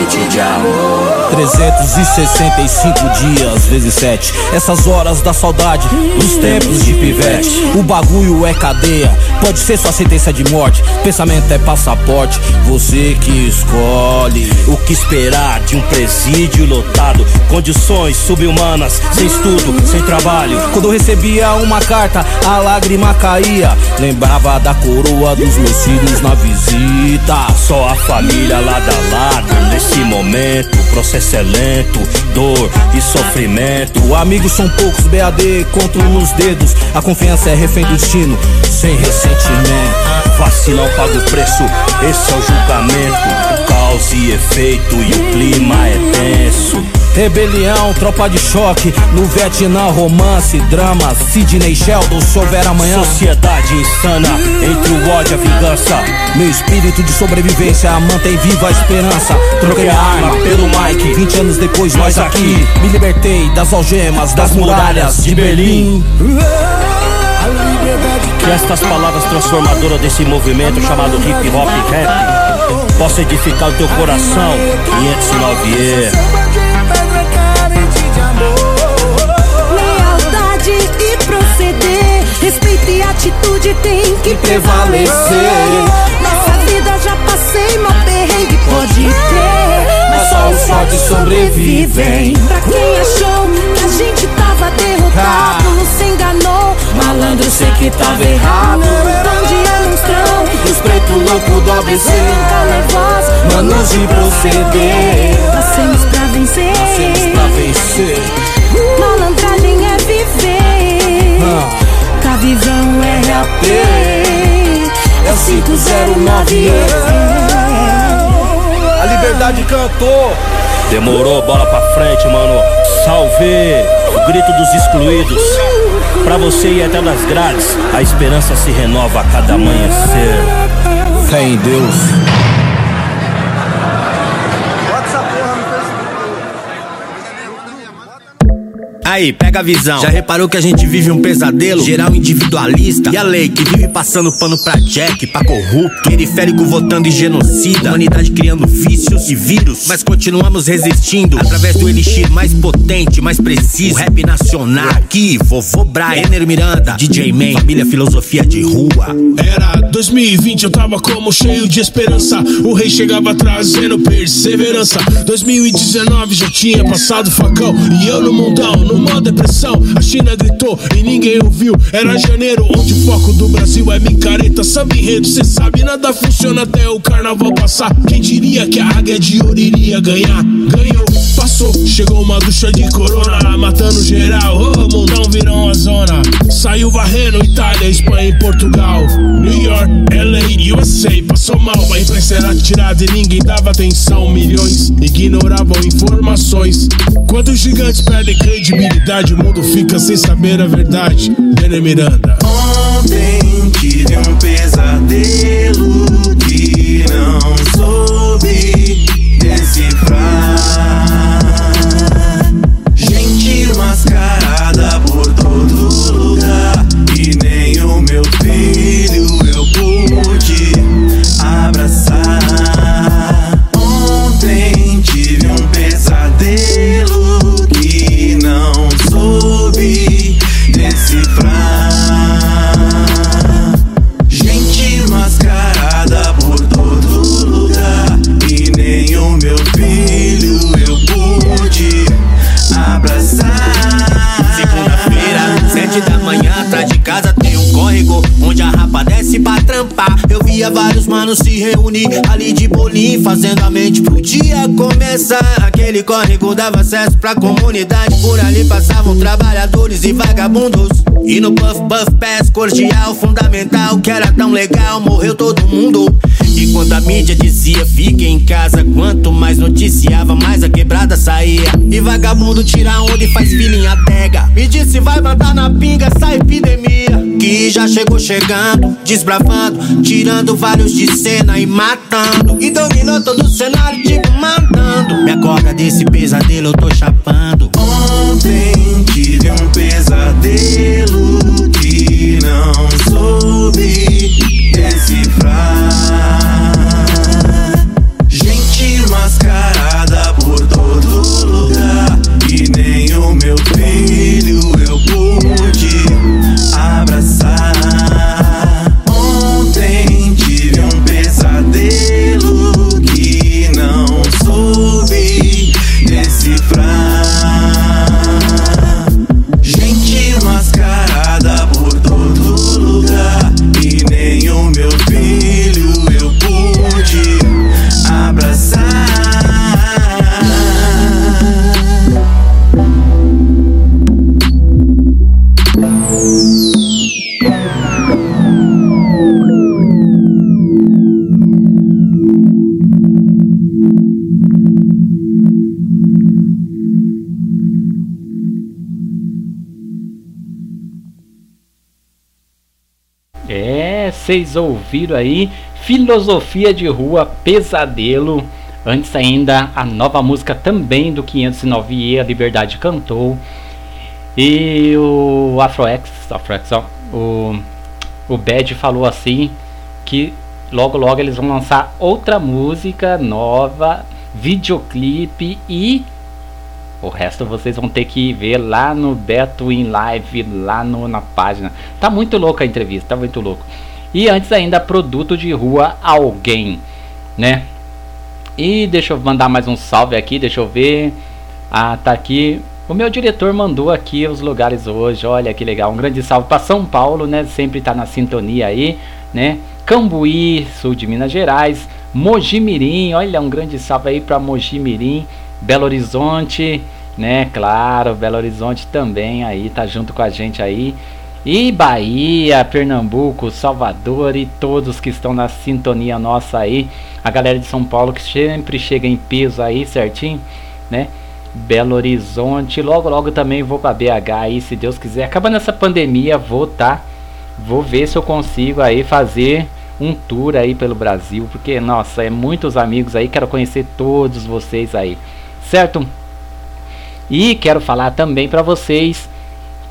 de amor. 365 dias vezes 7 Essas horas da saudade Dos tempos de pivete O bagulho é cadeia Pode ser sua sentença de morte Pensamento é passaporte Você que escolhe O que esperar de um presídio lotado? Condições subhumanas, sem estudo, sem trabalho. Quando recebia uma carta, a lágrima caía. Lembrava da coroa dos meus filhos na visita. Só a família lado a lado nesse momento. O processo é lento, dor e sofrimento. Amigos são poucos, BAD conto nos dedos. A confiança é refém do destino, sem ressentimento. Vacilão paga o preço, esse é o julgamento. Causa e efeito e o clima é tenso. Rebelião, tropa de choque, no Vietnã, romance, drama, Sidney Sheldon, se houver amanhã. Sociedade insana, entre o ódio e a vingança. Meu espírito de sobrevivência mantém viva a esperança. Troquei a arma pelo Mike, 20 anos depois, nós aqui. Me libertei das algemas, das muralhas de Berlim. Que estas palavras transformadoras desse movimento chamado hip hop rap possa edificar o teu coração. 509 yeah. Lealdade e proceder, respeito e atitude tem que prevalecer. Nessa vida já passei mal perrengue, pode ter, mas só os fortes sobrevivem. Pra quem achou que a gente tava derrotado, se enganou. Malandro, sei que tava errado. Onde é monstrão? Os preto louco do ABC. Voz, manos de proceder. Nascemos pra vencer. Nascemos pra vencer. Malandragem é viver. Cavivão é RAP. É o 509 A liberdade cantou. Demorou, bola pra frente, mano. Salve o grito dos excluídos. Pra você ir até nas grades, a esperança se renova a cada amanhecer. Fé em Deus. Aí, pega a visão. Já reparou que a gente vive um pesadelo? Geral individualista. E a lei que vive passando pano pra Jack, pra corrupto. Periférico votando em genocida. Humanidade criando vícios e vírus. Mas continuamos resistindo. Através do elixir mais potente, mais preciso. O rap nacional. Aqui, vovô Brian, Enero Miranda, DJ Man, família filosofia de rua. Era 2020, eu tava como cheio de esperança. O rei chegava trazendo perseverança. 2019 já tinha passado facão. E eu no mundão, numa depressão. A China gritou e ninguém ouviu. Era janeiro, onde o foco do Brasil é micareta. Samba enredo, cê sabe, nada funciona até o carnaval passar. Quem diria que a águia de ouro iria ganhar? Ganhou, Chegou uma ducha de corona, matando geral. Oh, mundão virou uma zona. Saiu varrendo Itália, Espanha e Portugal. New York, LA, USA. Passou mal, a imprensa era tirada e ninguém dava atenção. Milhões ignoravam informações. Quando os gigantes perdem credibilidade, o mundo fica sem saber a verdade. Benê Miranda. Ontem tive um pesadelo que não soube decifrar. Ali de bolinho, fazendo a mente pro dia começar. Aquele córrego dava acesso pra comunidade, por ali passavam trabalhadores e vagabundos. E no Puff Puff Pass cordial, fundamental, que era tão legal, morreu todo mundo. E quando a mídia dizia fique em casa, quanto mais noticiava, mais a quebrada saía. E vagabundo tira onda e faz filhinha adega. Me disse vai mandar na pinga essa epidemia. Que já chegou chegando, desbravando, tirando vários de cena e matando. E dominou todo o cenário, tipo mandando. Me acorda desse pesadelo, eu tô chapando. Ontem tive um pesadelo vocês ouviram aí Filosofia de Rua Pesadelo. Antes ainda a nova música também do 509E, a Liberdade cantou. E o Afroex, Afroex ó, o, o Bad falou assim que logo logo eles vão lançar outra música nova, videoclipe e o resto vocês vão ter que ver lá no Beto in Live, lá no, na página. Tá muito louca a entrevista, tá muito louco. E antes ainda, produto de rua alguém, né? E deixa eu mandar mais um salve aqui, deixa eu ver. Ah, tá aqui. O meu diretor mandou aqui os lugares hoje. Olha que legal. Um grande salve para São Paulo, né? Sempre tá na sintonia aí, né? Cambuí, sul de Minas Gerais. Mojimirim, olha, um grande salve aí para Mojimirim. Belo Horizonte, né? Claro, Belo Horizonte também aí, tá junto com a gente aí. E Bahia, Pernambuco, Salvador e todos que estão na sintonia nossa aí. A galera de São Paulo que sempre chega em peso aí, certinho, né? Belo Horizonte, logo logo também vou para BH aí, se Deus quiser. Acabando essa pandemia, vou tá vou ver se eu consigo aí fazer um tour aí pelo Brasil, porque nossa, é muitos amigos aí, quero conhecer todos vocês aí certo? E quero falar também para vocês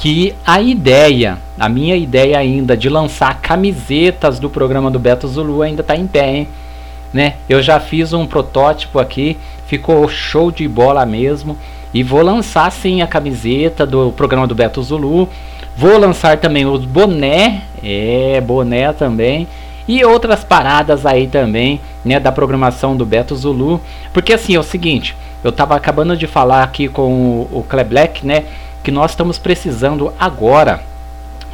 que a ideia, a minha ideia ainda de lançar camisetas do programa do Beto Zulu ainda está em pé, hein? Né? Eu já fiz um protótipo aqui, ficou show de bola mesmo. E vou lançar sim a camiseta do programa do Beto Zulu. Vou lançar também os boné, é, boné também. E outras paradas aí também, né, da programação do Beto Zulu. Porque assim, é o seguinte, eu estava acabando de falar aqui com o, o Black, né? Que nós estamos precisando agora,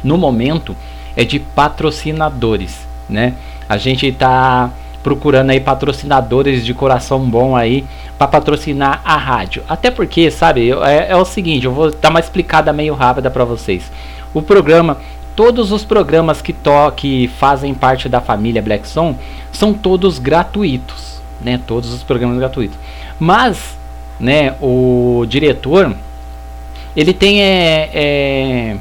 no momento, é de patrocinadores, né? A gente está procurando aí patrocinadores de coração bom aí para patrocinar a rádio. Até porque, sabe, é, é o seguinte, eu vou dar uma explicada meio rápida para vocês. O programa, todos os programas que to que fazem parte da família Black Song são todos gratuitos, né? Todos os programas gratuitos. Mas né, o diretor, ele tem é, é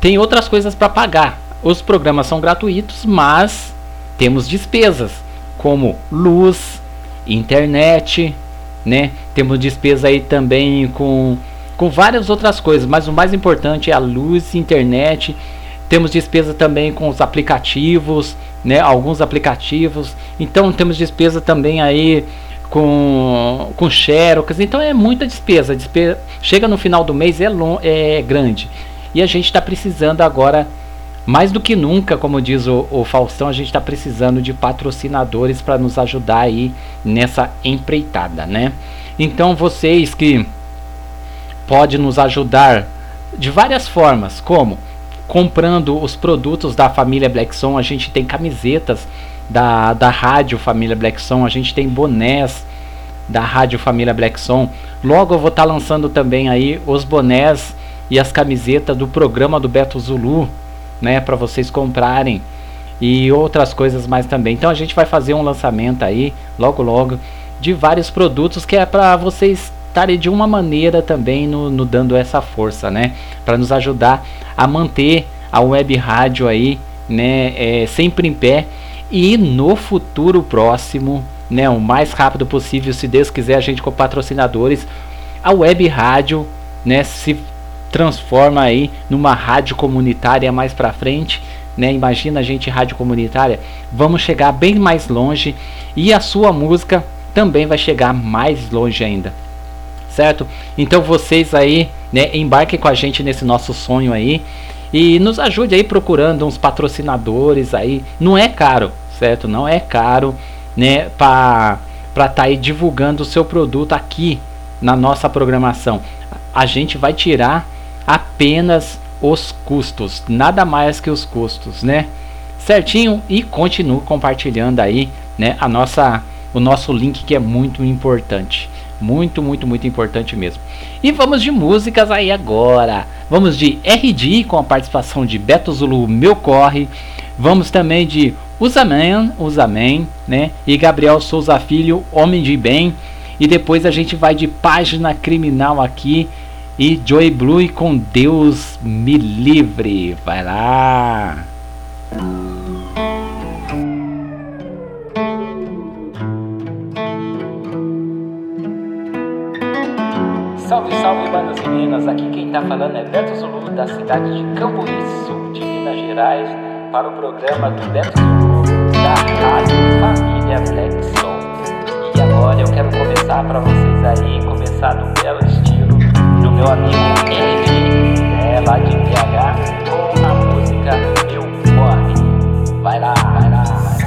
tem outras coisas para pagar. Os programas são gratuitos, mas temos despesas como luz, internet, né? Temos despesa aí também com com várias outras coisas, mas o mais importante é a luz, internet. Temos despesa também com os aplicativos, né? Alguns aplicativos. Então temos despesa também aí com, com xerox, então é muita despesa. despesa chega no final do mês é, long, é grande. E a gente está precisando agora, mais do que nunca, como diz o, o Faustão, a gente está precisando de patrocinadores para nos ajudar aí nessa empreitada, né? Então vocês que podem nos ajudar de várias formas, como comprando os produtos da família Blackson, a gente tem camisetas da, da rádio Família Black Som, a gente tem bonés da rádio Família Black Som. Logo eu vou estar tá lançando também aí os bonés e as camisetas do programa do Beto Zulu, né, para vocês comprarem e outras coisas mais também. Então a gente vai fazer um lançamento aí logo logo de vários produtos que é para vocês estarem de uma maneira também no, no dando essa força, né, para nos ajudar a manter a web rádio aí, né, é, sempre em pé e no futuro próximo, né, o mais rápido possível, se Deus quiser, a gente com patrocinadores, a web rádio, né, se transforma aí numa rádio comunitária mais para frente, né? Imagina a gente rádio comunitária, vamos chegar bem mais longe e a sua música também vai chegar mais longe ainda. Certo? Então vocês aí, né, embarquem com a gente nesse nosso sonho aí e nos ajude aí procurando uns patrocinadores aí. Não é caro, certo? Não é caro, né, para estar tá aí divulgando o seu produto aqui na nossa programação. A gente vai tirar apenas os custos, nada mais que os custos, né? Certinho e continue compartilhando aí, né, a nossa o nosso link que é muito importante. Muito, muito, muito importante mesmo. E vamos de músicas aí agora. Vamos de RD com a participação de Beto Zulu Meu Corre. Vamos também de Usaman, Usaman, né? E Gabriel Souza Filho, Homem de Bem. E depois a gente vai de Página Criminal aqui e Joy Blue com Deus me livre. Vai lá. Salve, salve, bandas meninas! Aqui quem tá falando é Beto Zulu, da cidade de Campo Sul, de Minas Gerais, para o programa do Beto Zulu, da Rádio Família Black Soul. E agora eu quero começar para vocês aí, começar do belo estilo do meu amigo RG, é, lá de BH, com a música Meu Corre. Vai lá, vai lá.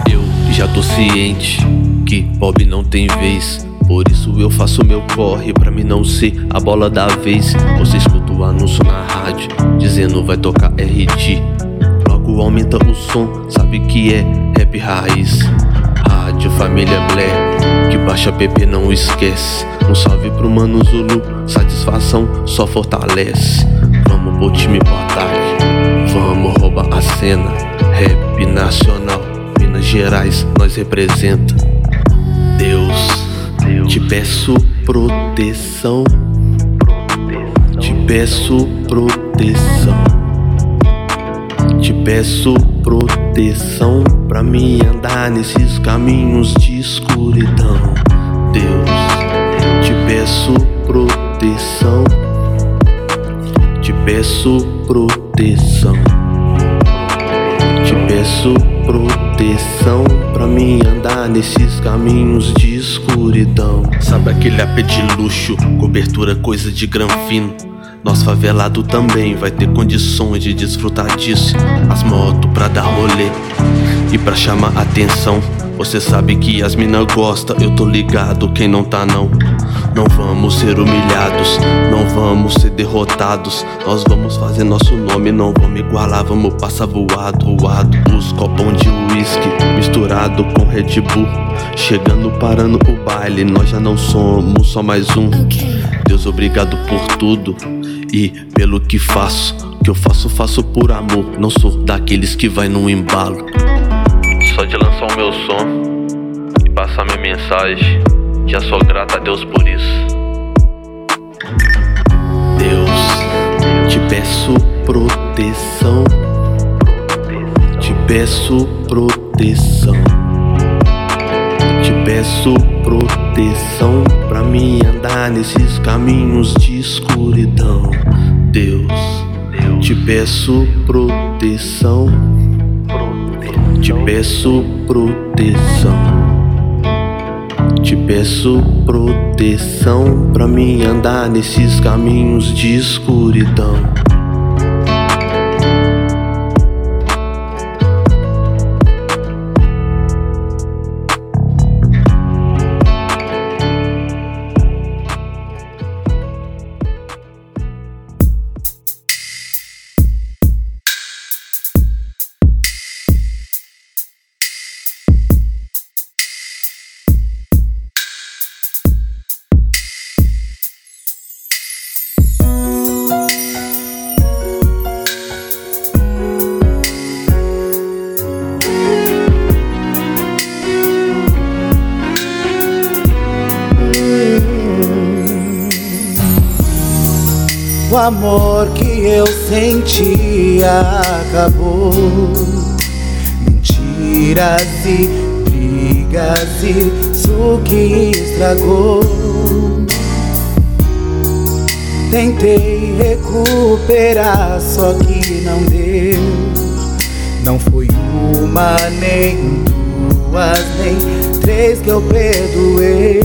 Eu já tô ciente que pobre não tem vez. Por isso eu faço meu corre pra mim não ser a bola da vez. Você escuta o anúncio na rádio dizendo vai tocar RD. Logo aumenta o som, sabe que é rap raiz. Rádio Família Black, que baixa PP não esquece. Um salve pro Mano Zulu, satisfação só fortalece. Vamos pro time pro ataque, vamos roubar a cena. Rap nacional, Minas Gerais, nós representa. Deus, te peço proteção. Te peço proteção. Te peço proteção pra me andar nesses caminhos de escuridão. Deus, te peço proteção. Te peço proteção. Te peço proteção pra me andar nesses caminhos de escuridão. Sabe aquele AP de luxo, cobertura coisa de granfino. Nós favelado também vai ter condições de desfrutar disso. As motos pra dar rolê e pra chamar atenção. Você sabe que as mina gosta, eu tô ligado, quem não tá não. Não vamos ser humilhados, não vamos ser derrotados. Nós vamos fazer nosso nome, não vamos igualar, vamos passar voado, voado. Os copão de uísque misturado com Red Bull. Chegando, parando o baile, nós já não somos só mais um. Deus, obrigado por tudo e pelo que faço. O que eu faço, faço por amor. Não sou daqueles que vai num embalo. Só de lançar o meu som e passar minha mensagem. Já sou grato a Deus por isso. Deus, te peço proteção. Te peço proteção. Te peço proteção pra me andar nesses caminhos de escuridão. Deus, te peço proteção. Te peço proteção. Te peço proteção pra me andar nesses caminhos de escuridão. Acabou. Mentiras e brigas, isso que estragou. Tentei recuperar, só que não deu. Não foi uma, nem duas, nem três que eu perdoei.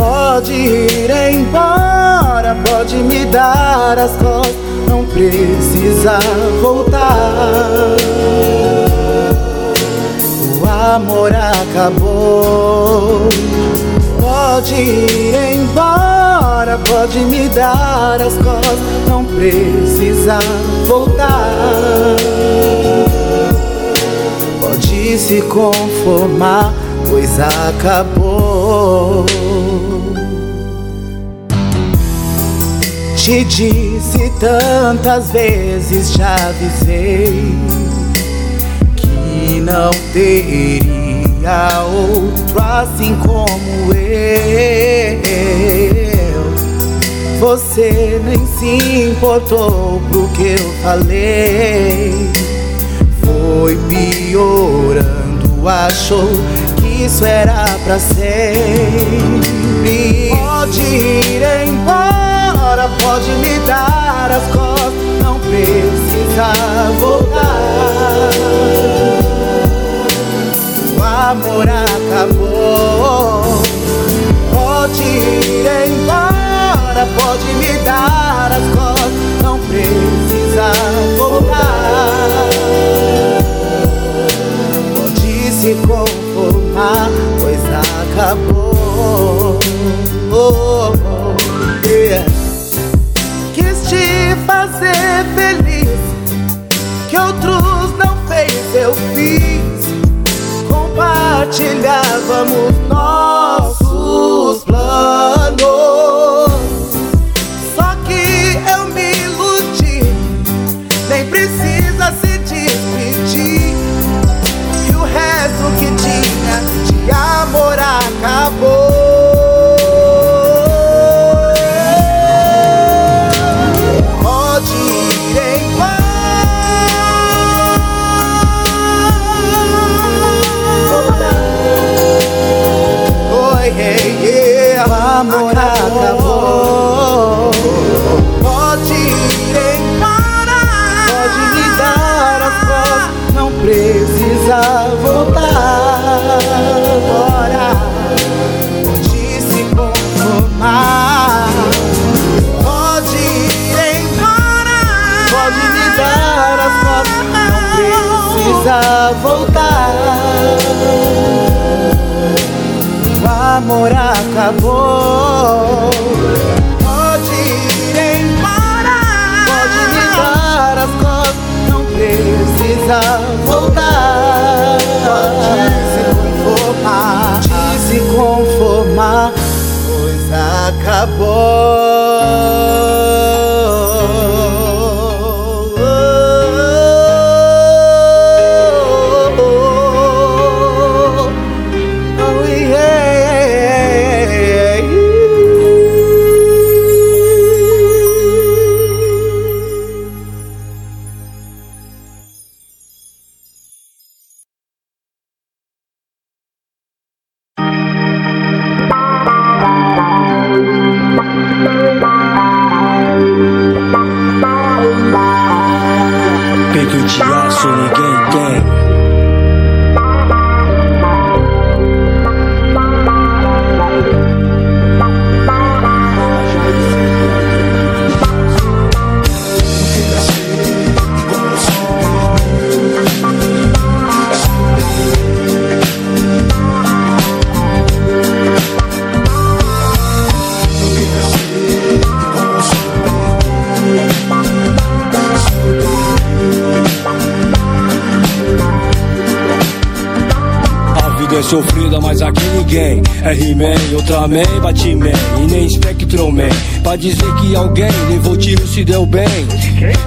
Pode ir embora, pode me dar as costas, não precisa voltar. O amor acabou. Pode ir embora, pode me dar as costas, não precisa voltar. Pode se conformar, pois acabou. Te disse tantas vezes, já avisei que não teria outro assim como eu. você nem se importou pro que eu falei. Foi piorando, achou que isso era pra sempre. Pode ir embora, pode me dar as costas, não precisa voltar. O amor acabou. Pode ir embora, pode me dar as costas, não precisa voltar. Pode se conformar, pois acabou. Oh, oh, fazer feliz, que outros não fez, eu fiz. Compartilhávamos nossos amor acabou. Pode ir embora. Pode me dar as costas. Não precisa voltar. Pode se conformar. Pode se conformar. Pois acabou. Ultraman, Batman e nem Spectroman. Pra dizer que alguém levou tiro se deu bem.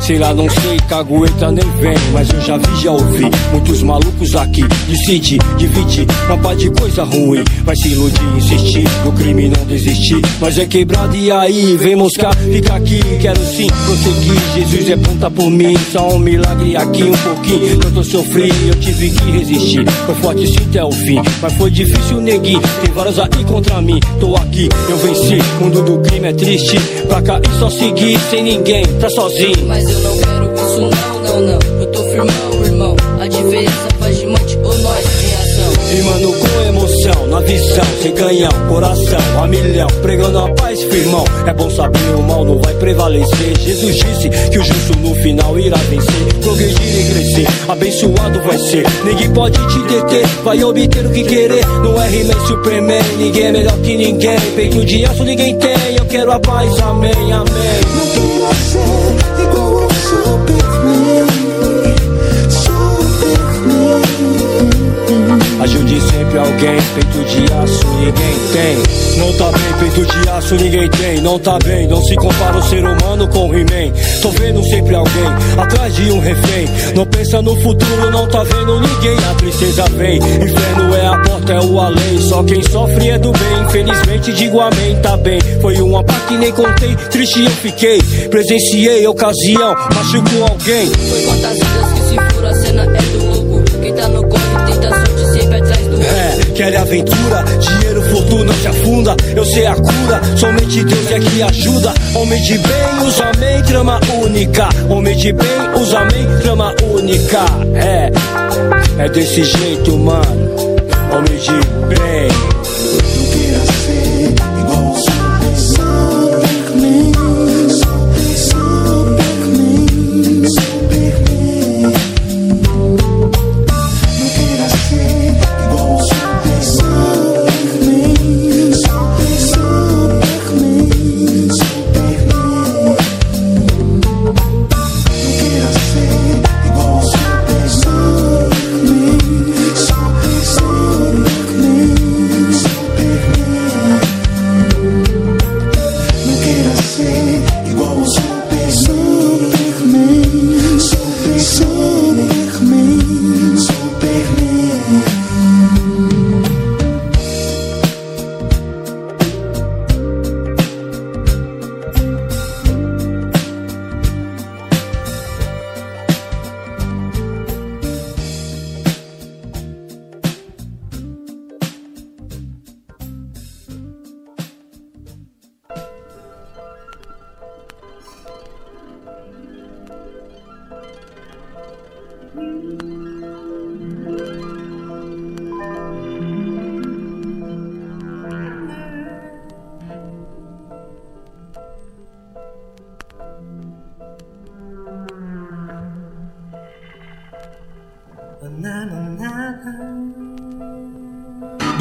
Sei lá, não sei, cagueta nem vem. Mas eu já vi, já ouvi muitos malucos aqui. Decide, divide, uma pá de coisa ruim. Vai se iludir, insistir, no crime não desistir. Nós é quebrado e aí, vem moscar, fica aqui. Quero sim prosseguir, Jesus é ponta por mim. Só um milagre aqui, um pouquinho. Tanto sofri, eu tive que resistir. Foi forte sim até o fim, mas foi difícil neguir. Tem vários aí contra mim, tô aqui, eu venci. Mundo do crime é triste, pra cá e só seguir. Sem ninguém, tá sozinho. Mas eu não quero isso, não, não, não. Eu tô firmão, irmão. A diferença faz diamante ou nós em ação. Rimando com emoção, na visão, sem canhão, coração a milhão, pregando a paz, firmão. É bom saber o mal não vai prevalecer. Jesus disse que o justo no final irá vencer, progredir e crescer. Abençoado vai ser, ninguém pode te deter, vai obter o que querer. Não é He-Man, Superman, ninguém é melhor que ninguém. Peito de aço ninguém tem, eu quero a paz, amém, amém. Igual ao Superman, Superman. Sempre alguém. Peito de aço ninguém tem. Não tá bem, peito de aço ninguém tem. Não tá bem, não se compara o ser humano com o He-Man. Tô vendo sempre alguém atrás de um refém. Não pensa no futuro, não tá vendo ninguém. A tristeza vem, inferno é a porta, é o além. Só quem sofre é do bem. Infelizmente digo amém, tá bem. Foi uma parte que nem contei, triste eu fiquei. Presenciei ocasião, machucou alguém. Foi quantas quer aventura, dinheiro, fortuna se afunda. Eu sei a cura, somente Deus é que ajuda. Homem de bem, usa amém, trama única. Homem de bem, usa amém, trama única. É, é desse jeito, mano. Homem de bem.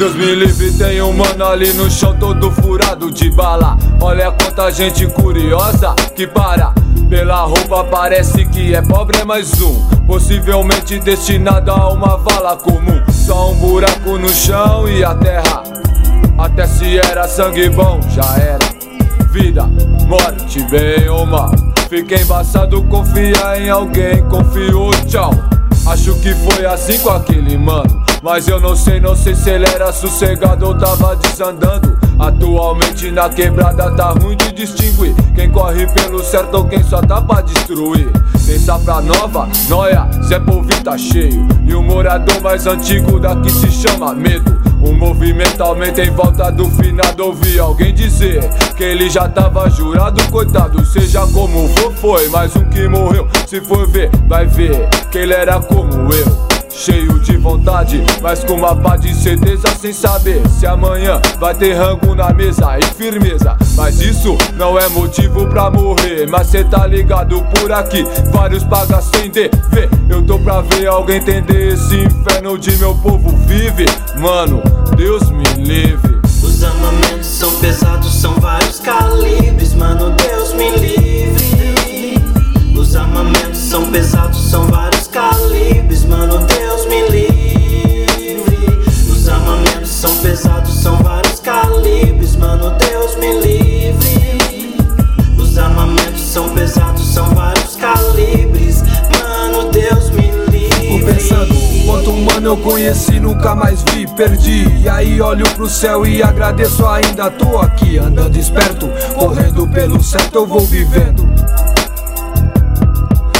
Deus me livre, tem um mano ali no chão todo furado de bala. Olha quanta gente curiosa que para. Pela roupa parece que é pobre é mais um. Possivelmente destinado a uma vala comum. Só um buraco no chão e a terra. Até se era sangue bom, já era. Vida, morte, bem ou mal. Fica embaçado confiar em alguém, confiou, tchau. Acho que foi assim com aquele mano. Mas eu não sei, não sei se ele era sossegado ou tava desandando. Atualmente na quebrada tá ruim de distinguir. Quem corre pelo certo ou quem só tá pra destruir. Pensa pra nova, noia, Zé Polvinho tá cheio. E o morador mais antigo daqui se chama medo. O movimento aumenta em volta do finado. Ouvi alguém dizer que ele já tava jurado Coitado, seja como for, foi. Mais um que morreu, se for ver, vai ver Que ele era como eu Cheio de vontade, mas com uma pá de certeza sem saber se amanhã vai ter rango na mesa e firmeza. Mas isso não é motivo pra morrer. Mas cê tá ligado por aqui, vários paga sem dever. Eu tô pra ver alguém entender esse inferno de meu povo vive. Mano, Deus me livre. Os armamentos são pesados, são vários calibres, mano, Deus me livre. Os armamentos são pesados, são vários calibres, mano, Deus me livre. Os armamentos são pesados, são vários calibres, mano, Deus me livre. Os armamentos são pesados, são vários calibres, mano, Deus me livre. Fico pensando quanto humano eu conheci, nunca mais vi, perdi. E aí olho pro céu e agradeço, ainda tô aqui, andando esperto, correndo pelo certo, eu vou vivendo.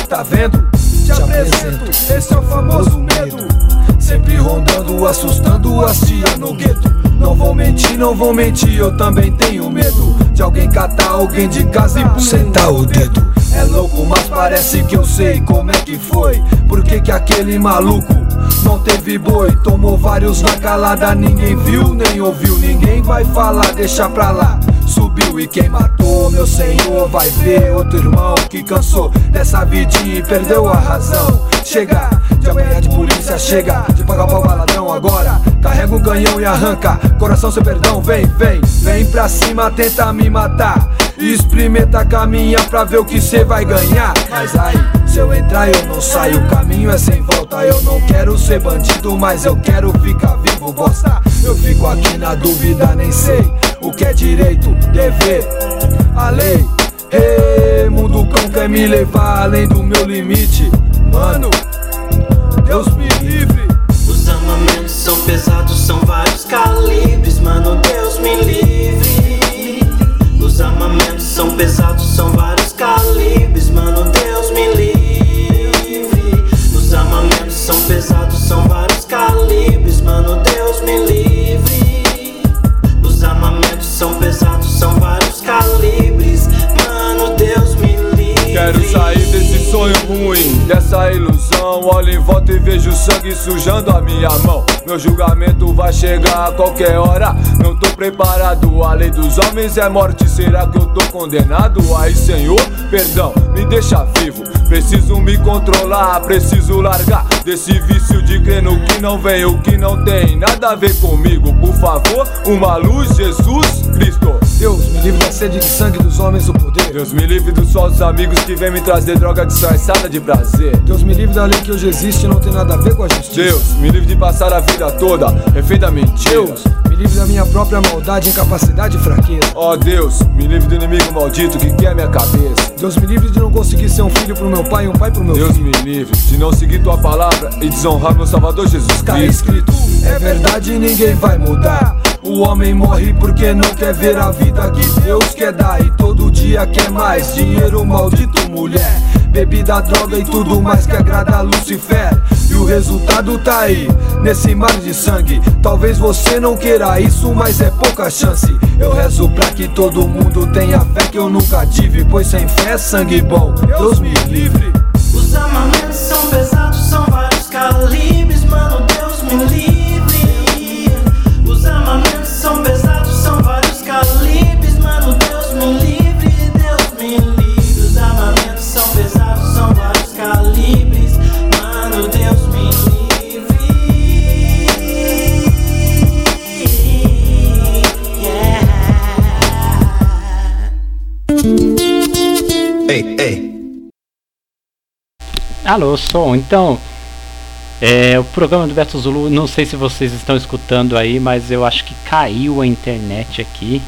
Tá vendo? Te apresento, esse é o famoso medo. Sempre rondando, assustando as tia no gueto. Não vou mentir, não vou mentir, eu também tenho medo de alguém catar alguém de casa e sentar o dedo. É louco, mas parece que eu sei como é que foi. Por que que aquele maluco não teve boi? Tomou vários na calada, ninguém viu, nem ouviu, ninguém vai falar, deixa pra lá. Subiu e quem matou, meu senhor, vai ver outro irmão que cansou dessa vidinha e perdeu a razão. Chega de apanhar de polícia, chega de pagar pau baladão agora. Carrega um canhão e arranca, coração sem perdão, vem, vem, vem pra cima, tenta me matar. Experimenta caminhar pra ver o que cê vai ganhar. Mas aí, Se eu entrar eu não saio, o caminho é sem volta Eu não quero ser bandido, mas eu quero ficar vivo, bosta Eu fico aqui na dúvida, nem sei o que é direito, dever. A lei, hey, mundo cão quer me levar além do meu limite. Mano, Deus me livre. Os armamentos são pesados, são vários calibres Mano, Deus me livre. Os armamentos são pesados, são vários sangue sujando a minha mão. Meu julgamento vai chegar a qualquer hora. Não tô preparado, a lei dos homens é morte. Será que eu tô condenado? Aí, Senhor, perdão, me deixa vivo. Preciso me controlar, preciso largar desse vício de crer no que não vem, o que não tem nada a ver comigo. Por favor, uma luz, Jesus Cristo. Deus me livre da sede de sangue dos homens do poder Deus me livre dos falsos amigos que vêm me trazer droga disfarçada de prazer. Deus me livre da lei que hoje existe e não tem nada a ver com a justiça Deus, me livre de passar a vida toda refém da mentira. Deus, livre da minha própria maldade, incapacidade e fraqueza. Ó Deus, me livre do inimigo maldito que quer minha cabeça. Deus me livre de não conseguir ser um filho pro meu pai e um pai pro meu Deus filho. me livre de não seguir tua palavra e desonrar meu Salvador Jesus Tá Cristo. escrito, é verdade ninguém vai mudar. O homem morre porque não quer ver a vida que Deus quer dar. E todo dia quer mais dinheiro, maldito mulher. Bebida, droga e tudo mais que agrada a Lucifer o resultado tá aí, nesse mar de sangue. Talvez você não queira isso, mas é pouca chance. Eu rezo pra que todo mundo tenha fé que eu nunca tive Pois sem fé é sangue bom, Deus me livre. Os armamentos são pesados, são vários calibres, Alô, som. Então, é, o programa do Beto Zulu, não sei se vocês estão escutando aí, mas eu acho que caiu a internet aqui,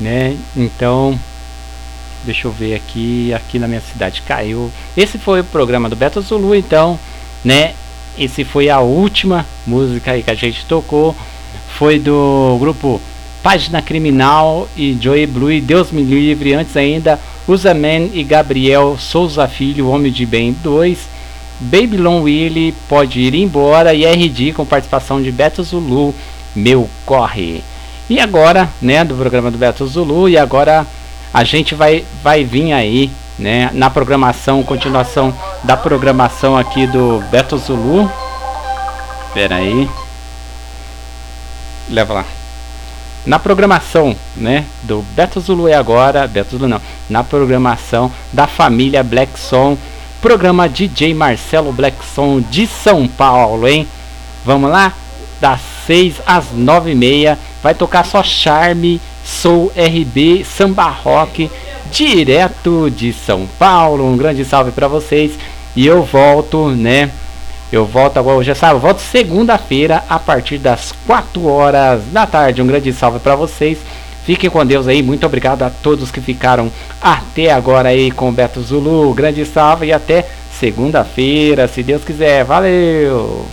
né? Então, deixa eu ver aqui, aqui na minha cidade caiu. Esse foi o programa do Beto Zulu, então, né? Esse foi a última música aí que a gente tocou, foi do grupo Página Criminal e Joey Blue Deus Me Livre, antes ainda Usaman e Gabriel Souza Filho, Homem de Bem 2, Babylon Willie, Pode Ir Embora e RD com participação de Beto Zulu, Meu Corre. E agora, né, do programa do Beto Zulu, e agora a gente vai, vai vir aí, né, na programação, continuação da programação aqui do Beto Zulu. Espera aí. Leva lá na programação, né, do Beto Zulu é agora, Beto Zulu não, na programação da família Black Som, programa DJ Marcelo Black Som de São Paulo, hein? Vamos lá? Das 6 às 9 e meia, vai tocar só Charme, Soul RB, Samba Rock, direto de São Paulo. Um grande salve para vocês e eu volto, né? Eu volto agora, é sábado, eu volto segunda-feira a partir das 4 horas da tarde. Um grande salve para vocês. Fiquem com Deus aí. Muito obrigado a todos que ficaram até agora aí com o Beto Zulu. Grande salve e até segunda-feira, se Deus quiser. Valeu!